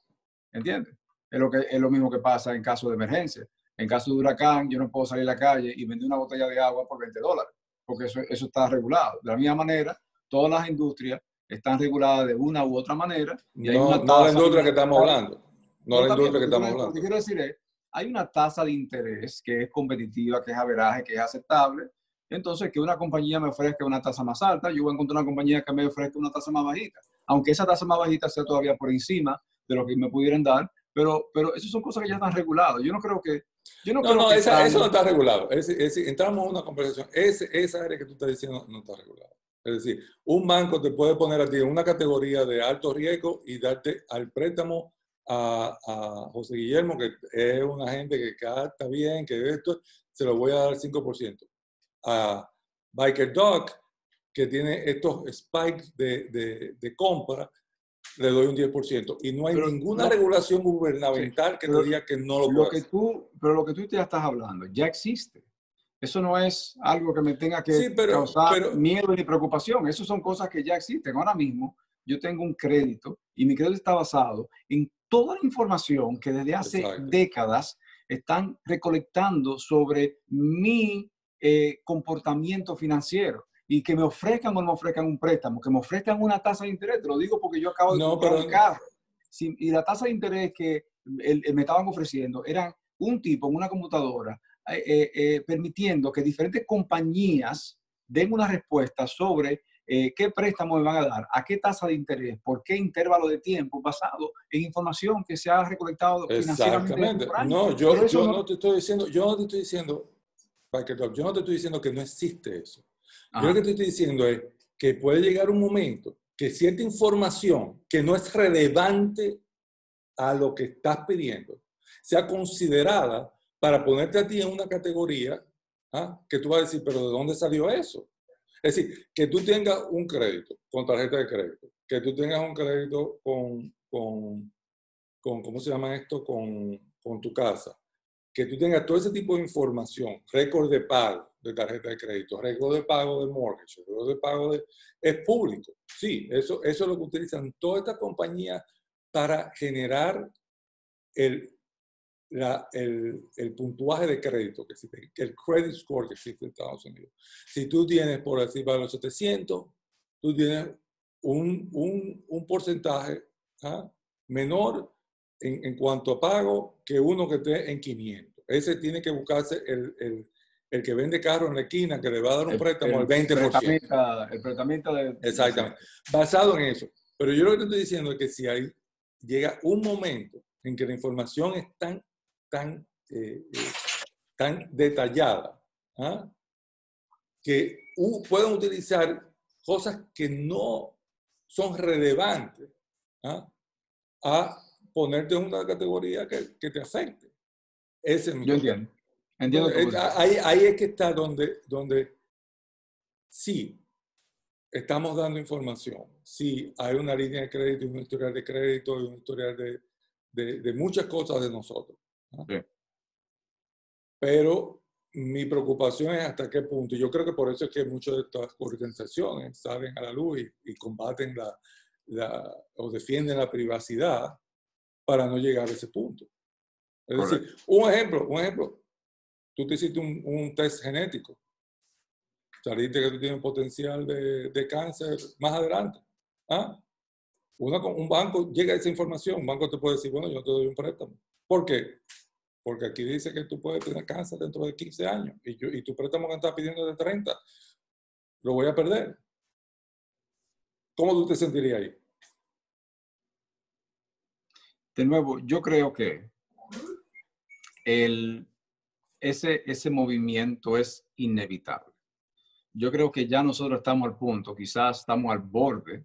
¿Entiendes? es lo, que, es lo mismo que pasa en caso de emergencia. En caso de huracán, yo no puedo salir a la calle y vender una botella de agua por 20 dólares, porque eso, eso está regulado. De la misma manera, todas las industrias están reguladas de una u otra manera. Y hay no, una no la industria que estamos hablando. No, la industria que estamos hablando. Lo que quiero decir es, hay una tasa de interés que es competitiva, que es averaje, que es aceptable. Entonces, que una compañía me ofrezca una tasa más alta, yo voy a encontrar una compañía que me ofrezca una tasa más bajita. aunque esa tasa más bajita sea todavía por encima de lo que me pudieran dar, pero, pero eso son cosas que ya están reguladas. Yo no creo que... Yo no, no, eso no está regulado. Es, entramos en una conversación. esa área que tú estás diciendo no está regulada. Es decir, un banco te puede poner a ti en una categoría de alto riesgo y darte al préstamo a, a José Guillermo, que es una gente que está bien, que esto, se lo voy a dar 5%. A Biker Dog, que tiene estos spikes de, de, de compra, le doy un 10%. Y no hay ninguna regulación gubernamental que te diga que no lo, lo que tú Pero lo que tú ya estás hablando ya existe. Eso no es algo que me tenga que causar miedo ni preocupación. Eso son cosas que ya existen. Ahora mismo yo tengo un crédito y mi crédito está basado en toda la información que desde hace décadas están recolectando sobre mi eh, comportamiento financiero y que me ofrezcan o no me ofrezcan un préstamo, que me ofrezcan una tasa de interés, te lo digo porque yo acabo de no, comprar un carro. y la tasa de interés que me estaban ofreciendo eran un tipo en una computadora eh, eh, eh, permitiendo que diferentes compañías den una respuesta sobre qué préstamo me van a dar, a qué tasa de interés, por qué intervalo de tiempo basado en información que se ha recolectado financieramente. No, yo, yo no, te estoy diciendo, yo no te estoy diciendo, yo no te estoy diciendo que no existe eso. Yo lo que te estoy diciendo es que puede llegar un momento que cierta información que no es relevante a lo que estás pidiendo sea considerada para ponerte a ti en una categoría ¿ah? que tú vas a decir, pero ¿de dónde salió eso? Es decir, que tú tengas un crédito con tarjeta de crédito, que tú tengas un crédito con, con, con ¿cómo se llama esto? Con, con tu casa, que tú tengas todo ese tipo de información, récord de pago de tarjeta de crédito, récord de pago de mortgage, récord de pago de... es público. Sí, eso, eso es lo que utilizan todas estas compañías para generar el, el, el, puntuaje de crédito que existe, el credit score que existe en Estados Unidos. Si tú tienes, por decir, para los 700, tú tienes un, un, un porcentaje ¿ah? menor en, en, cuanto a pago que uno que esté en 500. Ese tiene que buscarse el, el, el que vende carro en la esquina, que le va a dar un préstamo al 20%. El tratamiento de... Exactamente. Basado en eso. Pero yo lo que te estoy diciendo es que si hay, llega un momento en que la información es tan tan, eh, eh, tan detallada ¿ah? que pueden utilizar cosas que no son relevantes ¿ah? a ponerte en una categoría que, que te afecte. Ese es Yo entiendo. entiendo ahí, ahí, es que está donde, donde sí, estamos dando información. Sí, hay una línea de crédito, un historial de crédito y un historial de, de, de muchas cosas de nosotros. Pero mi preocupación es hasta qué punto. Yo creo que por eso es que muchas de estas organizaciones salen a la luz y, combaten la, la, o defienden la privacidad para no llegar a ese punto. Es decir, un ejemplo, un ejemplo. Tú te hiciste un, un test genético. Saliste que tú tienes potencial de, de cáncer más adelante. ¿Ah? Una, un banco llega a esa información, un banco te puede decir, bueno, yo te doy un préstamo. ¿Por qué? Porque aquí dice que tú puedes tener cáncer dentro de 15 años y, yo, y tu préstamo que estás pidiendo de 30, lo voy a perder. ¿Cómo tú te sentirías ahí? De nuevo, yo creo que el, ese, ese movimiento es inevitable. Yo creo que ya nosotros estamos al punto, quizás estamos al borde,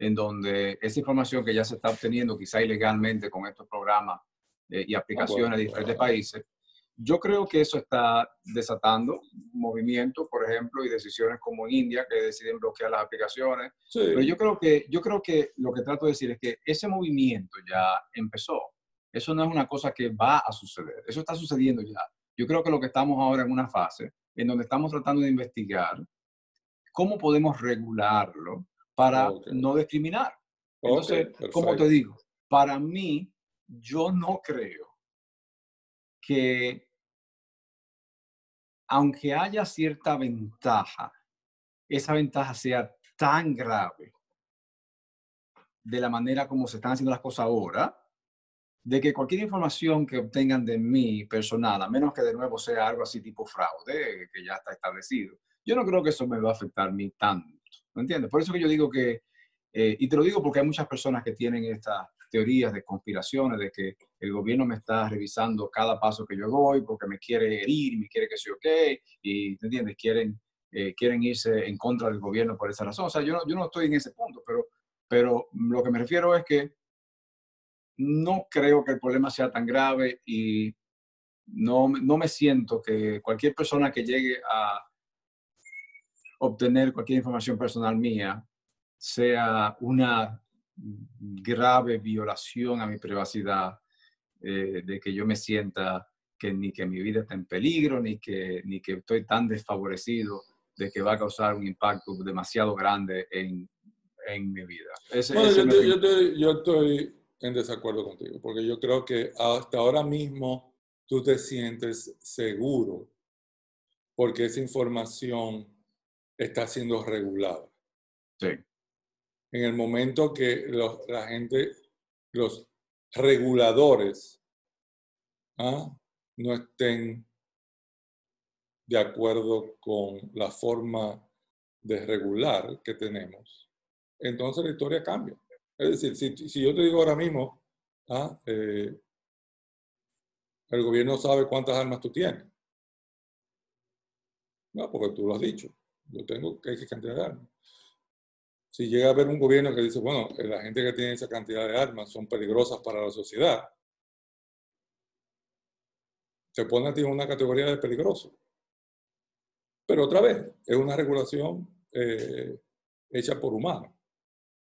en donde esa información que ya se está obteniendo, quizá ilegalmente con estos programas eh, y aplicaciones de diferentes países. Yo creo que eso está desatando movimientos, por ejemplo, y decisiones como en India que deciden bloquear las aplicaciones. Pero yo creo, que, yo creo que lo que trato de decir es que ese movimiento ya empezó. Eso no es una cosa que va a suceder. Eso está sucediendo ya. Yo creo que lo que estamos ahora en una fase en donde estamos tratando de investigar cómo podemos regularlo para no discriminar. Entonces, como te digo, para mí yo no creo que, aunque haya cierta ventaja, esa ventaja sea tan grave de la manera como se están haciendo las cosas ahora, de que cualquier información que obtengan de mí personal, a menos que de nuevo sea algo así tipo fraude, que ya está establecido, yo no creo que eso me va a afectar a mí tanto. ¿Me entiendes? Por eso que yo digo que Eh, y te lo digo porque hay muchas personas que tienen estas teorías de conspiraciones, de que el gobierno me está revisando cada paso que yo doy porque me quiere herir, me quiere que sea ok, y, ¿te entiendes? Quieren, eh, quieren irse en contra del gobierno por esa razón. O sea, yo no, yo no estoy en ese punto, pero, pero lo que me refiero es que no creo que el problema sea tan grave y no, no me siento que cualquier persona que llegue a obtener cualquier información personal mía sea una grave violación a mi privacidad, eh, de que yo me sienta que ni que mi vida está en peligro, ni que, ni que estoy tan desfavorecido de que va a causar un impacto demasiado grande en, en mi vida. bueno, yo, yo, estoy, yo, estoy, en desacuerdo contigo, porque yo creo que hasta ahora mismo tú te sientes seguro porque esa información está siendo regulada. Sí en el momento que la gente, los reguladores, ¿ah? no estén de acuerdo con la forma de regular que tenemos, entonces la historia cambia. Es decir, si, yo te digo ahora mismo, ¿ah? eh, el gobierno sabe cuántas armas tú tienes. No, porque tú lo has dicho. Yo tengo que cantidad de armas si llega a haber un gobierno que dice, bueno, eh, la gente que tiene esa cantidad de armas son peligrosas para la sociedad, se pone a ti en una categoría de peligroso. Pero otra vez, es una regulación eh, hecha por humanos.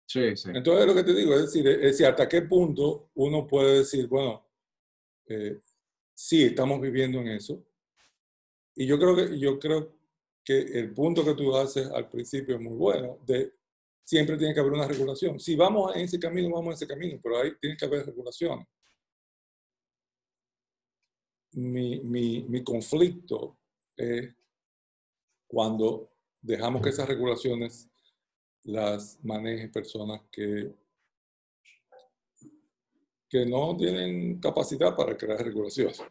Sí, sí. Entonces, lo que te digo es decir, es decir, hasta qué punto uno puede decir, bueno, eh, sí, estamos viviendo en eso. Y yo creo que, yo creo que el punto que tú haces al principio es muy bueno, de siempre tiene que haber una regulación. Si vamos en ese camino, vamos en ese camino, pero ahí tiene que haber regulación. Mi, mi, mi conflicto es cuando dejamos que esas regulaciones las manejen personas que, que no tienen capacidad para crear regulaciones.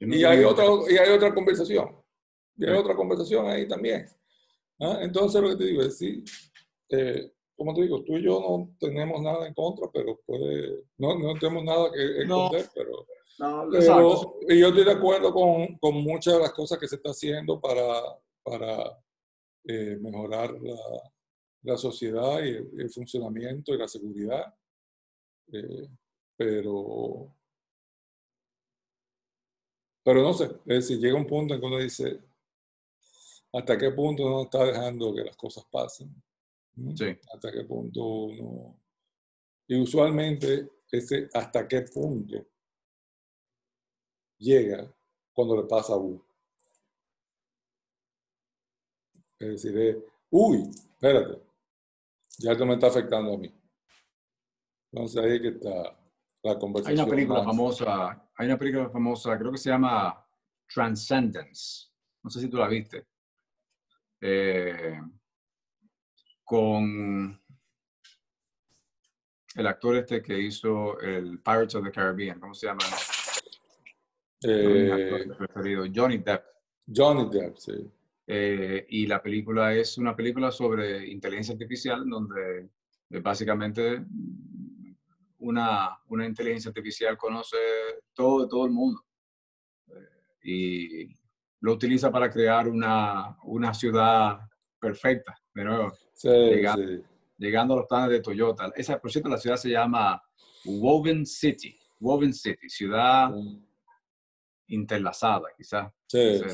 Y hay, otra, y hay otra conversación. Y hay otra conversación ahí también. ¿Ah? Entonces, lo que te digo es, sí, eh, como te digo, tú y yo no tenemos nada en contra, pero puede, no, no tenemos nada que esconder, pero, y yo estoy de acuerdo con, con, muchas de las cosas que se está haciendo para, para eh, mejorar la, la, sociedad y el, funcionamiento y la seguridad, eh, pero, pero no sé, es decir, llega un punto en que uno dice, ¿hasta qué punto uno está dejando que las cosas pasen? Sí. Hasta qué punto uno... Y usualmente ese hasta qué punto llega cuando le pasa a uno. Es decir, uy, espérate, ya esto me está afectando a mí. Entonces ahí que está la conversación. Hay una película famosa, hay una película famosa, creo que se llama Transcendence. No sé si tú la viste. Eh, con el actor este que hizo el Pirates of the Caribbean, ¿cómo se llama? Eh, preferido, Johnny Depp. Johnny Depp, sí. Eh, y la película es una película sobre inteligencia artificial donde eh, básicamente una, una, inteligencia artificial conoce todo todo el mundo y lo utiliza para crear una, una ciudad perfecta, de nuevo llegando, a los planes de Toyota. Esa, por cierto, la ciudad se llama Woven City. Woven City, ciudad interlazada, quizás. Sí, ah,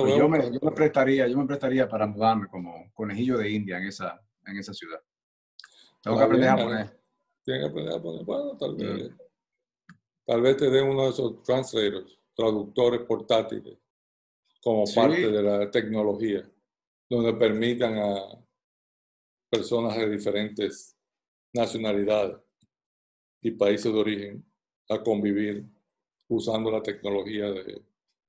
pues yo, me, yo, me, prestaría, yo me prestaría para mudarme como conejillo de India en esa, en esa ciudad. Tengo que aprender a poner. Tienes que aprender a poner. Bueno, tal vez. Tal vez te den uno de esos translators, traductores portátiles, como parte de la tecnología donde permitan a personas de diferentes nacionalidades y países de origen a convivir usando la tecnología de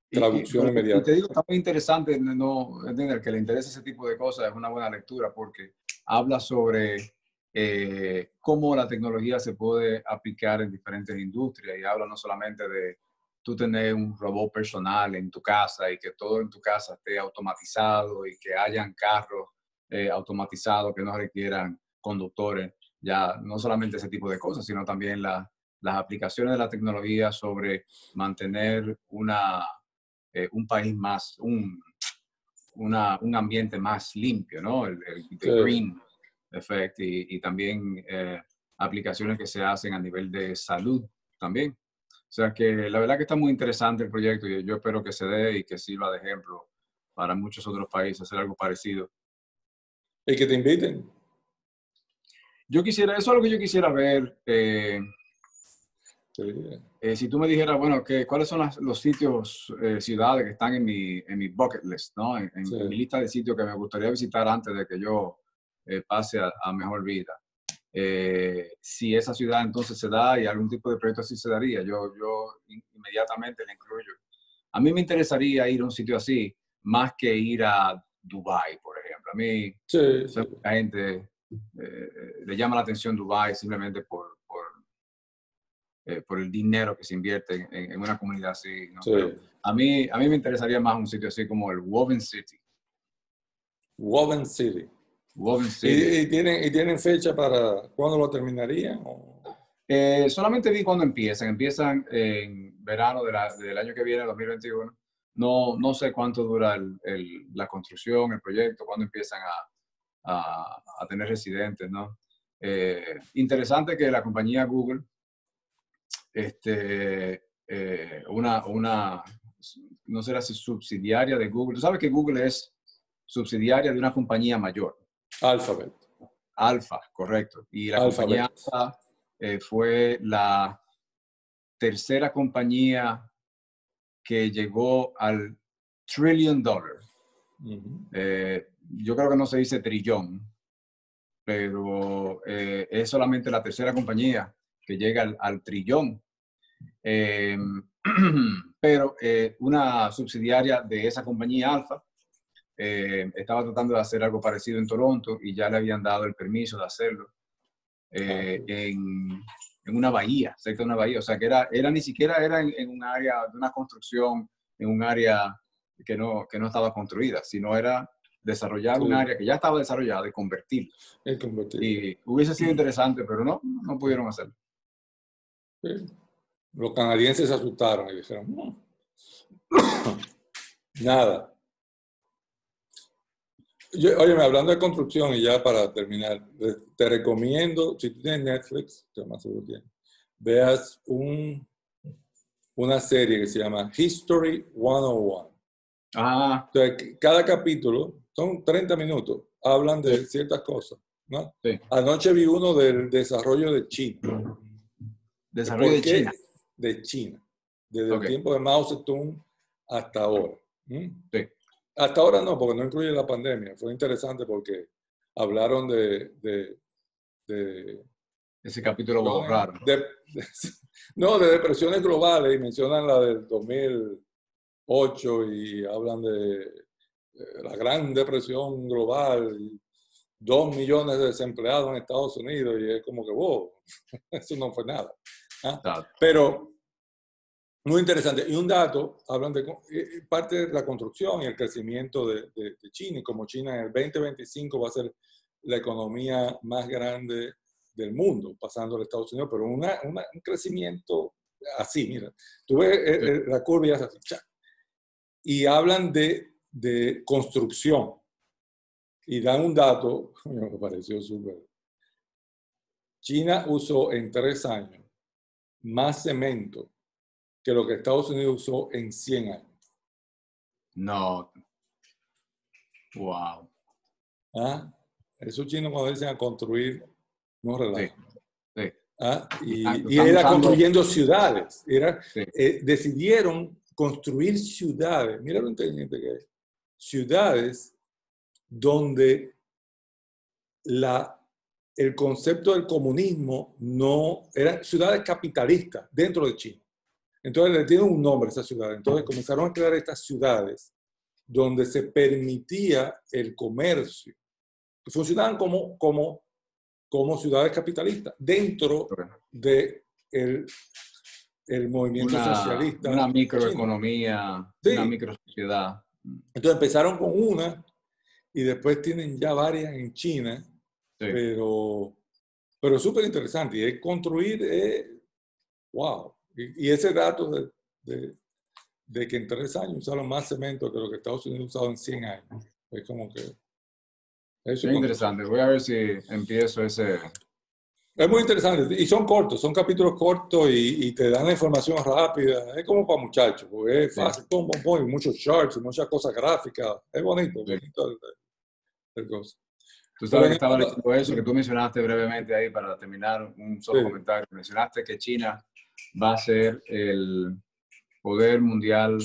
traducción inmediata. Y te digo, está muy interesante no entender que le interesa ese tipo de cosas, es una buena lectura porque habla sobre eh, cómo la tecnología se puede aplicar en diferentes industrias y habla no solamente de tú tener un robot personal en tu casa y que todo en tu casa esté automatizado y que hayan carros eh, automatizados que no requieran conductores, ya no solamente ese tipo de cosas, sino también las aplicaciones de la tecnología sobre mantener una, eh, un país más, un, un ambiente más limpio, ¿no? El, green effect y, también eh, aplicaciones que se hacen a nivel de salud también. O sea que la verdad que está muy interesante el proyecto y yo espero que se dé y que sirva de ejemplo para muchos otros países hacer algo parecido. Y que te inviten. Yo quisiera, eso es lo que yo quisiera ver. Eh, eh, si tú me dijeras, bueno, que, ¿cuáles son los sitios, eh, ciudades que están en mi, en mi bucket list, ¿no? En, mi lista de sitios que me gustaría visitar antes de que yo pase a, a, mejor vida. Si esa ciudad entonces se da y algún tipo de proyecto así se daría, yo, yo inmediatamente le incluyo. A mí me interesaría ir a un sitio así más que ir a Dubai, por ejemplo. A mí, sí, la gente eh, le llama la atención Dubai simplemente por, por, eh, por el dinero que se invierte en, una comunidad así. a, mí, a mí me interesaría más un sitio así como el Woven City. Woven City. ¿Y, tienen, ¿Y tienen fecha para cuándo lo terminarían? Eh, solamente vi cuándo empiezan. Empiezan en verano del año que viene, 2021. No, no sé cuánto dura la construcción, el proyecto, cuándo empiezan a, a, tener residentes, ¿no? Eh, interesante que la compañía Google, este, eh, una, una, no será si subsidiaria de Google. Tú sabes que Google es subsidiaria de una compañía mayor. Alphabet. Alfa, correcto. Y la compañía Alpha eh, fue la tercera compañía que llegó al trillion dollar. Eh, yo creo que no se dice trillón, pero eh, es solamente la tercera compañía que llega al, trillón. Em, pero una subsidiaria de esa compañía Alfa estaba tratando de hacer algo parecido en Toronto y ya le habían dado el permiso de hacerlo en, en una bahía, cerca de una bahía. O sea, que era, era ni siquiera era en, un área de una construcción, en un área que no, que no estaba construida, sino era desarrollar un área que ya estaba desarrollada y convertirla. Y hubiese sido interesante, pero no, no pudieron hacerlo. Los canadienses se asustaron y dijeron, nada. Oye, hablando de construcción y ya para terminar, te recomiendo, si tú tienes Netflix, que más seguro tienes, veas un, una serie que se llama History 101. Ah. Entonces, cada capítulo, son 30 minutos, hablan de ciertas cosas. ¿no? Anoche vi uno del desarrollo de China. ¿Desarrollo de China? De China. Desde el tiempo de Mao Zedong hasta ahora. Sí. Hasta ahora no, porque no incluye la pandemia. Fue interesante porque hablaron de... de, Ese capítulo no, raro. no, de depresiones globales y mencionan la del 2008 y hablan de, la gran depresión global. Y dos millones de desempleados en Estados Unidos y es como que, wow, eso no fue nada. ¿ah? Pero muy interesante. Y un dato, hablan de eh, parte de la construcción y el crecimiento de, China, y como China en el 2025 va a ser la economía más grande del mundo, pasando a Estados Unidos, pero un crecimiento así, mira, tú ves eh, eh, la curva y así, y hablan de, de construcción, y dan un dato, me pareció súper. China usó en tres años más cemento que lo que Estados Unidos usó en 100 años. No. Wow. ¿Ah? Esos chinos cuando dicen a construir, no relajan. Sí, ¿Ah? Y, era construyendo ciudades. Era, eh, decidieron construir ciudades. Mira lo inteligente que es. Ciudades donde la el concepto del comunismo no eran ciudades capitalistas dentro de China. Entonces le tienen un nombre a esa ciudad. Entonces comenzaron a crear estas ciudades donde se permitía el comercio. Funcionaban como, como, como ciudades capitalistas dentro de el, el movimiento socialista. Una microeconomía, una microsociedad. Entonces empezaron con una y después tienen ya varias en China, pero, pero súper interesante. Y es construir, es, wow. Y, ese dato de, de, que en tres años usaron más cemento que lo que Estados Unidos ha usado en 100 años, es como que... Es interesante. Voy a ver si empiezo ese, es muy interesante y son cortos, son capítulos cortos y, te dan la información rápida. Es como para muchachos, es fácil, pum, pum, pum, muchos charts, muchas cosas gráficas. Es bonito, bonito el, cosa. Tú sabes que estaba diciendo eso, que tú mencionaste brevemente ahí para terminar un solo comentario. Mencionaste que China va a ser el poder mundial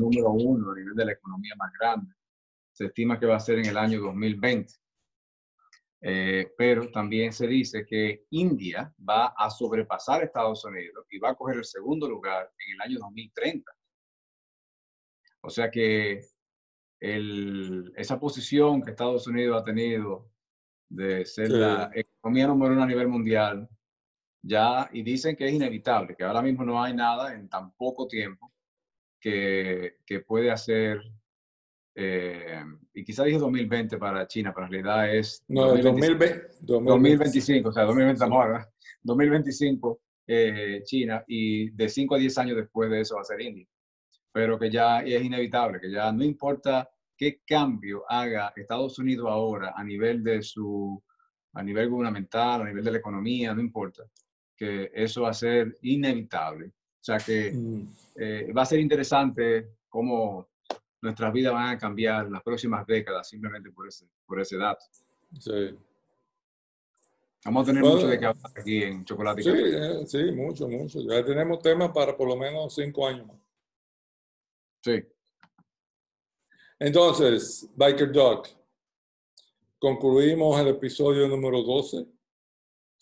número uno a nivel de la economía más grande. Se estima que va a ser en el año 2020. Eh, pero también se dice que India va a sobrepasar a Estados Unidos y va a coger el segundo lugar en el año 2030. O sea que esa posición que Estados Unidos ha tenido de ser la economía número uno a nivel mundial, ya, y dicen que es inevitable, que ahora mismo no hay nada en tan poco tiempo que, que puede hacer eh, y quizá dije 2020 para China, pero en realidad es... No, 2020, 2025, o sea, 2020 2025 eh, China y de 5 a 10 años después de eso va a ser India. Pero que ya es inevitable, que ya no importa qué cambio haga Estados Unidos ahora a nivel de su, a nivel gubernamental, a nivel de la economía, no importa, que eso va a ser inevitable. O sea que mm. eh, va a ser interesante cómo nuestras vidas van a cambiar en las próximas décadas simplemente por ese, por ese dato. Sí. Vamos a tener mucho de qué hablar aquí en Chocolate Sí, eh, sí, mucho, mucho. Ya tenemos temas para por lo menos cinco años más. Sí. Entonces, Biker Dog, concluimos el episodio número 12.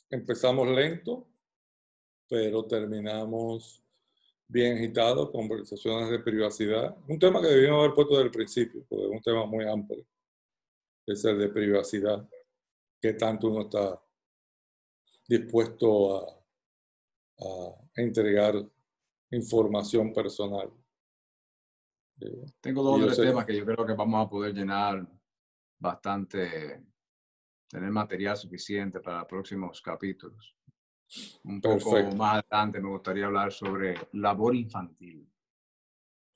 Empezamos lento, pero terminamos bien agitado, conversaciones de privacidad. Un tema que debíamos haber puesto desde el principio, porque es un tema muy amplio. Es el de privacidad, que tanto uno está dispuesto a, entregar información personal. Eh, Tengo dos o tres temas que yo creo que vamos a poder llenar bastante, tener material suficiente para próximos capítulos. Un poco más adelante me gustaría hablar sobre labor infantil.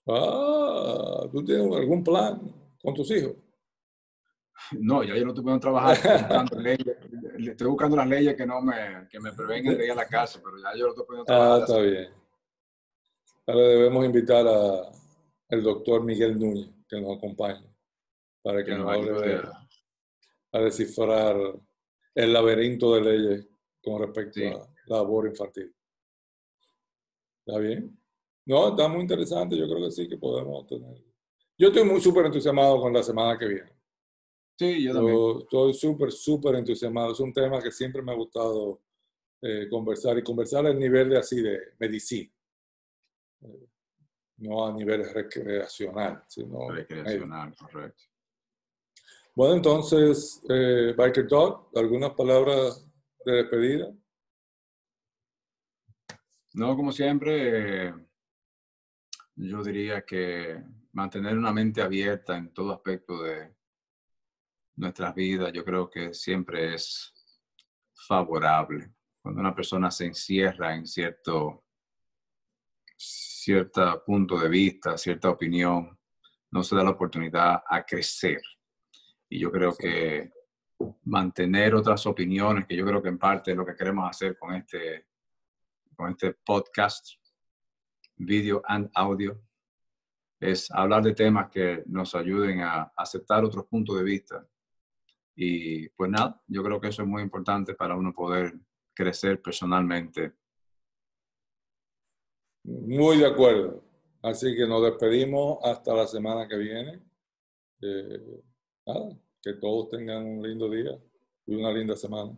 Ah, ¿tú tienes algún plan con tus hijos? No, ya yo no estoy puedo trabajar. Estoy buscando, las leyes que no me, que me prevengan de ir a la casa, pero ya yo no estoy pudiendo trabajar. Ah, está bien. Ahora debemos invitar a el doctor Miguel Núñez que nos acompañe para que, nos hable a descifrar el laberinto de leyes con respecto a la labor infantil. ¿Está bien? No, está muy interesante. Yo creo que sí que podemos tener. Yo estoy muy súper entusiasmado con la semana que viene. Sí, yo también. estoy súper, súper entusiasmado. Es un tema que siempre me ha gustado eh, conversar y conversar al nivel de así de medicina. Eh, no a nivel recreacional, sino. Recreacional, correcto. Bueno, entonces, eh, Biker Dog, ¿algunas palabras de despedida? No, como siempre, yo diría que mantener una mente abierta en todo aspecto de nuestras vidas, yo creo que siempre es favorable. Cuando una persona se encierra en cierto, cierto punto de vista, cierta opinión, no se da la oportunidad a crecer. Y yo creo que mantener otras opiniones, que yo creo que en parte es lo que queremos hacer con este, con este podcast, video and audio, es hablar de temas que nos ayuden a aceptar otros puntos de vista. Y pues nada, yo creo que eso es muy importante para uno poder crecer personalmente. Muy de acuerdo. Así que nos despedimos hasta la semana que viene. Eh, nada, que todos tengan un lindo día y una linda semana.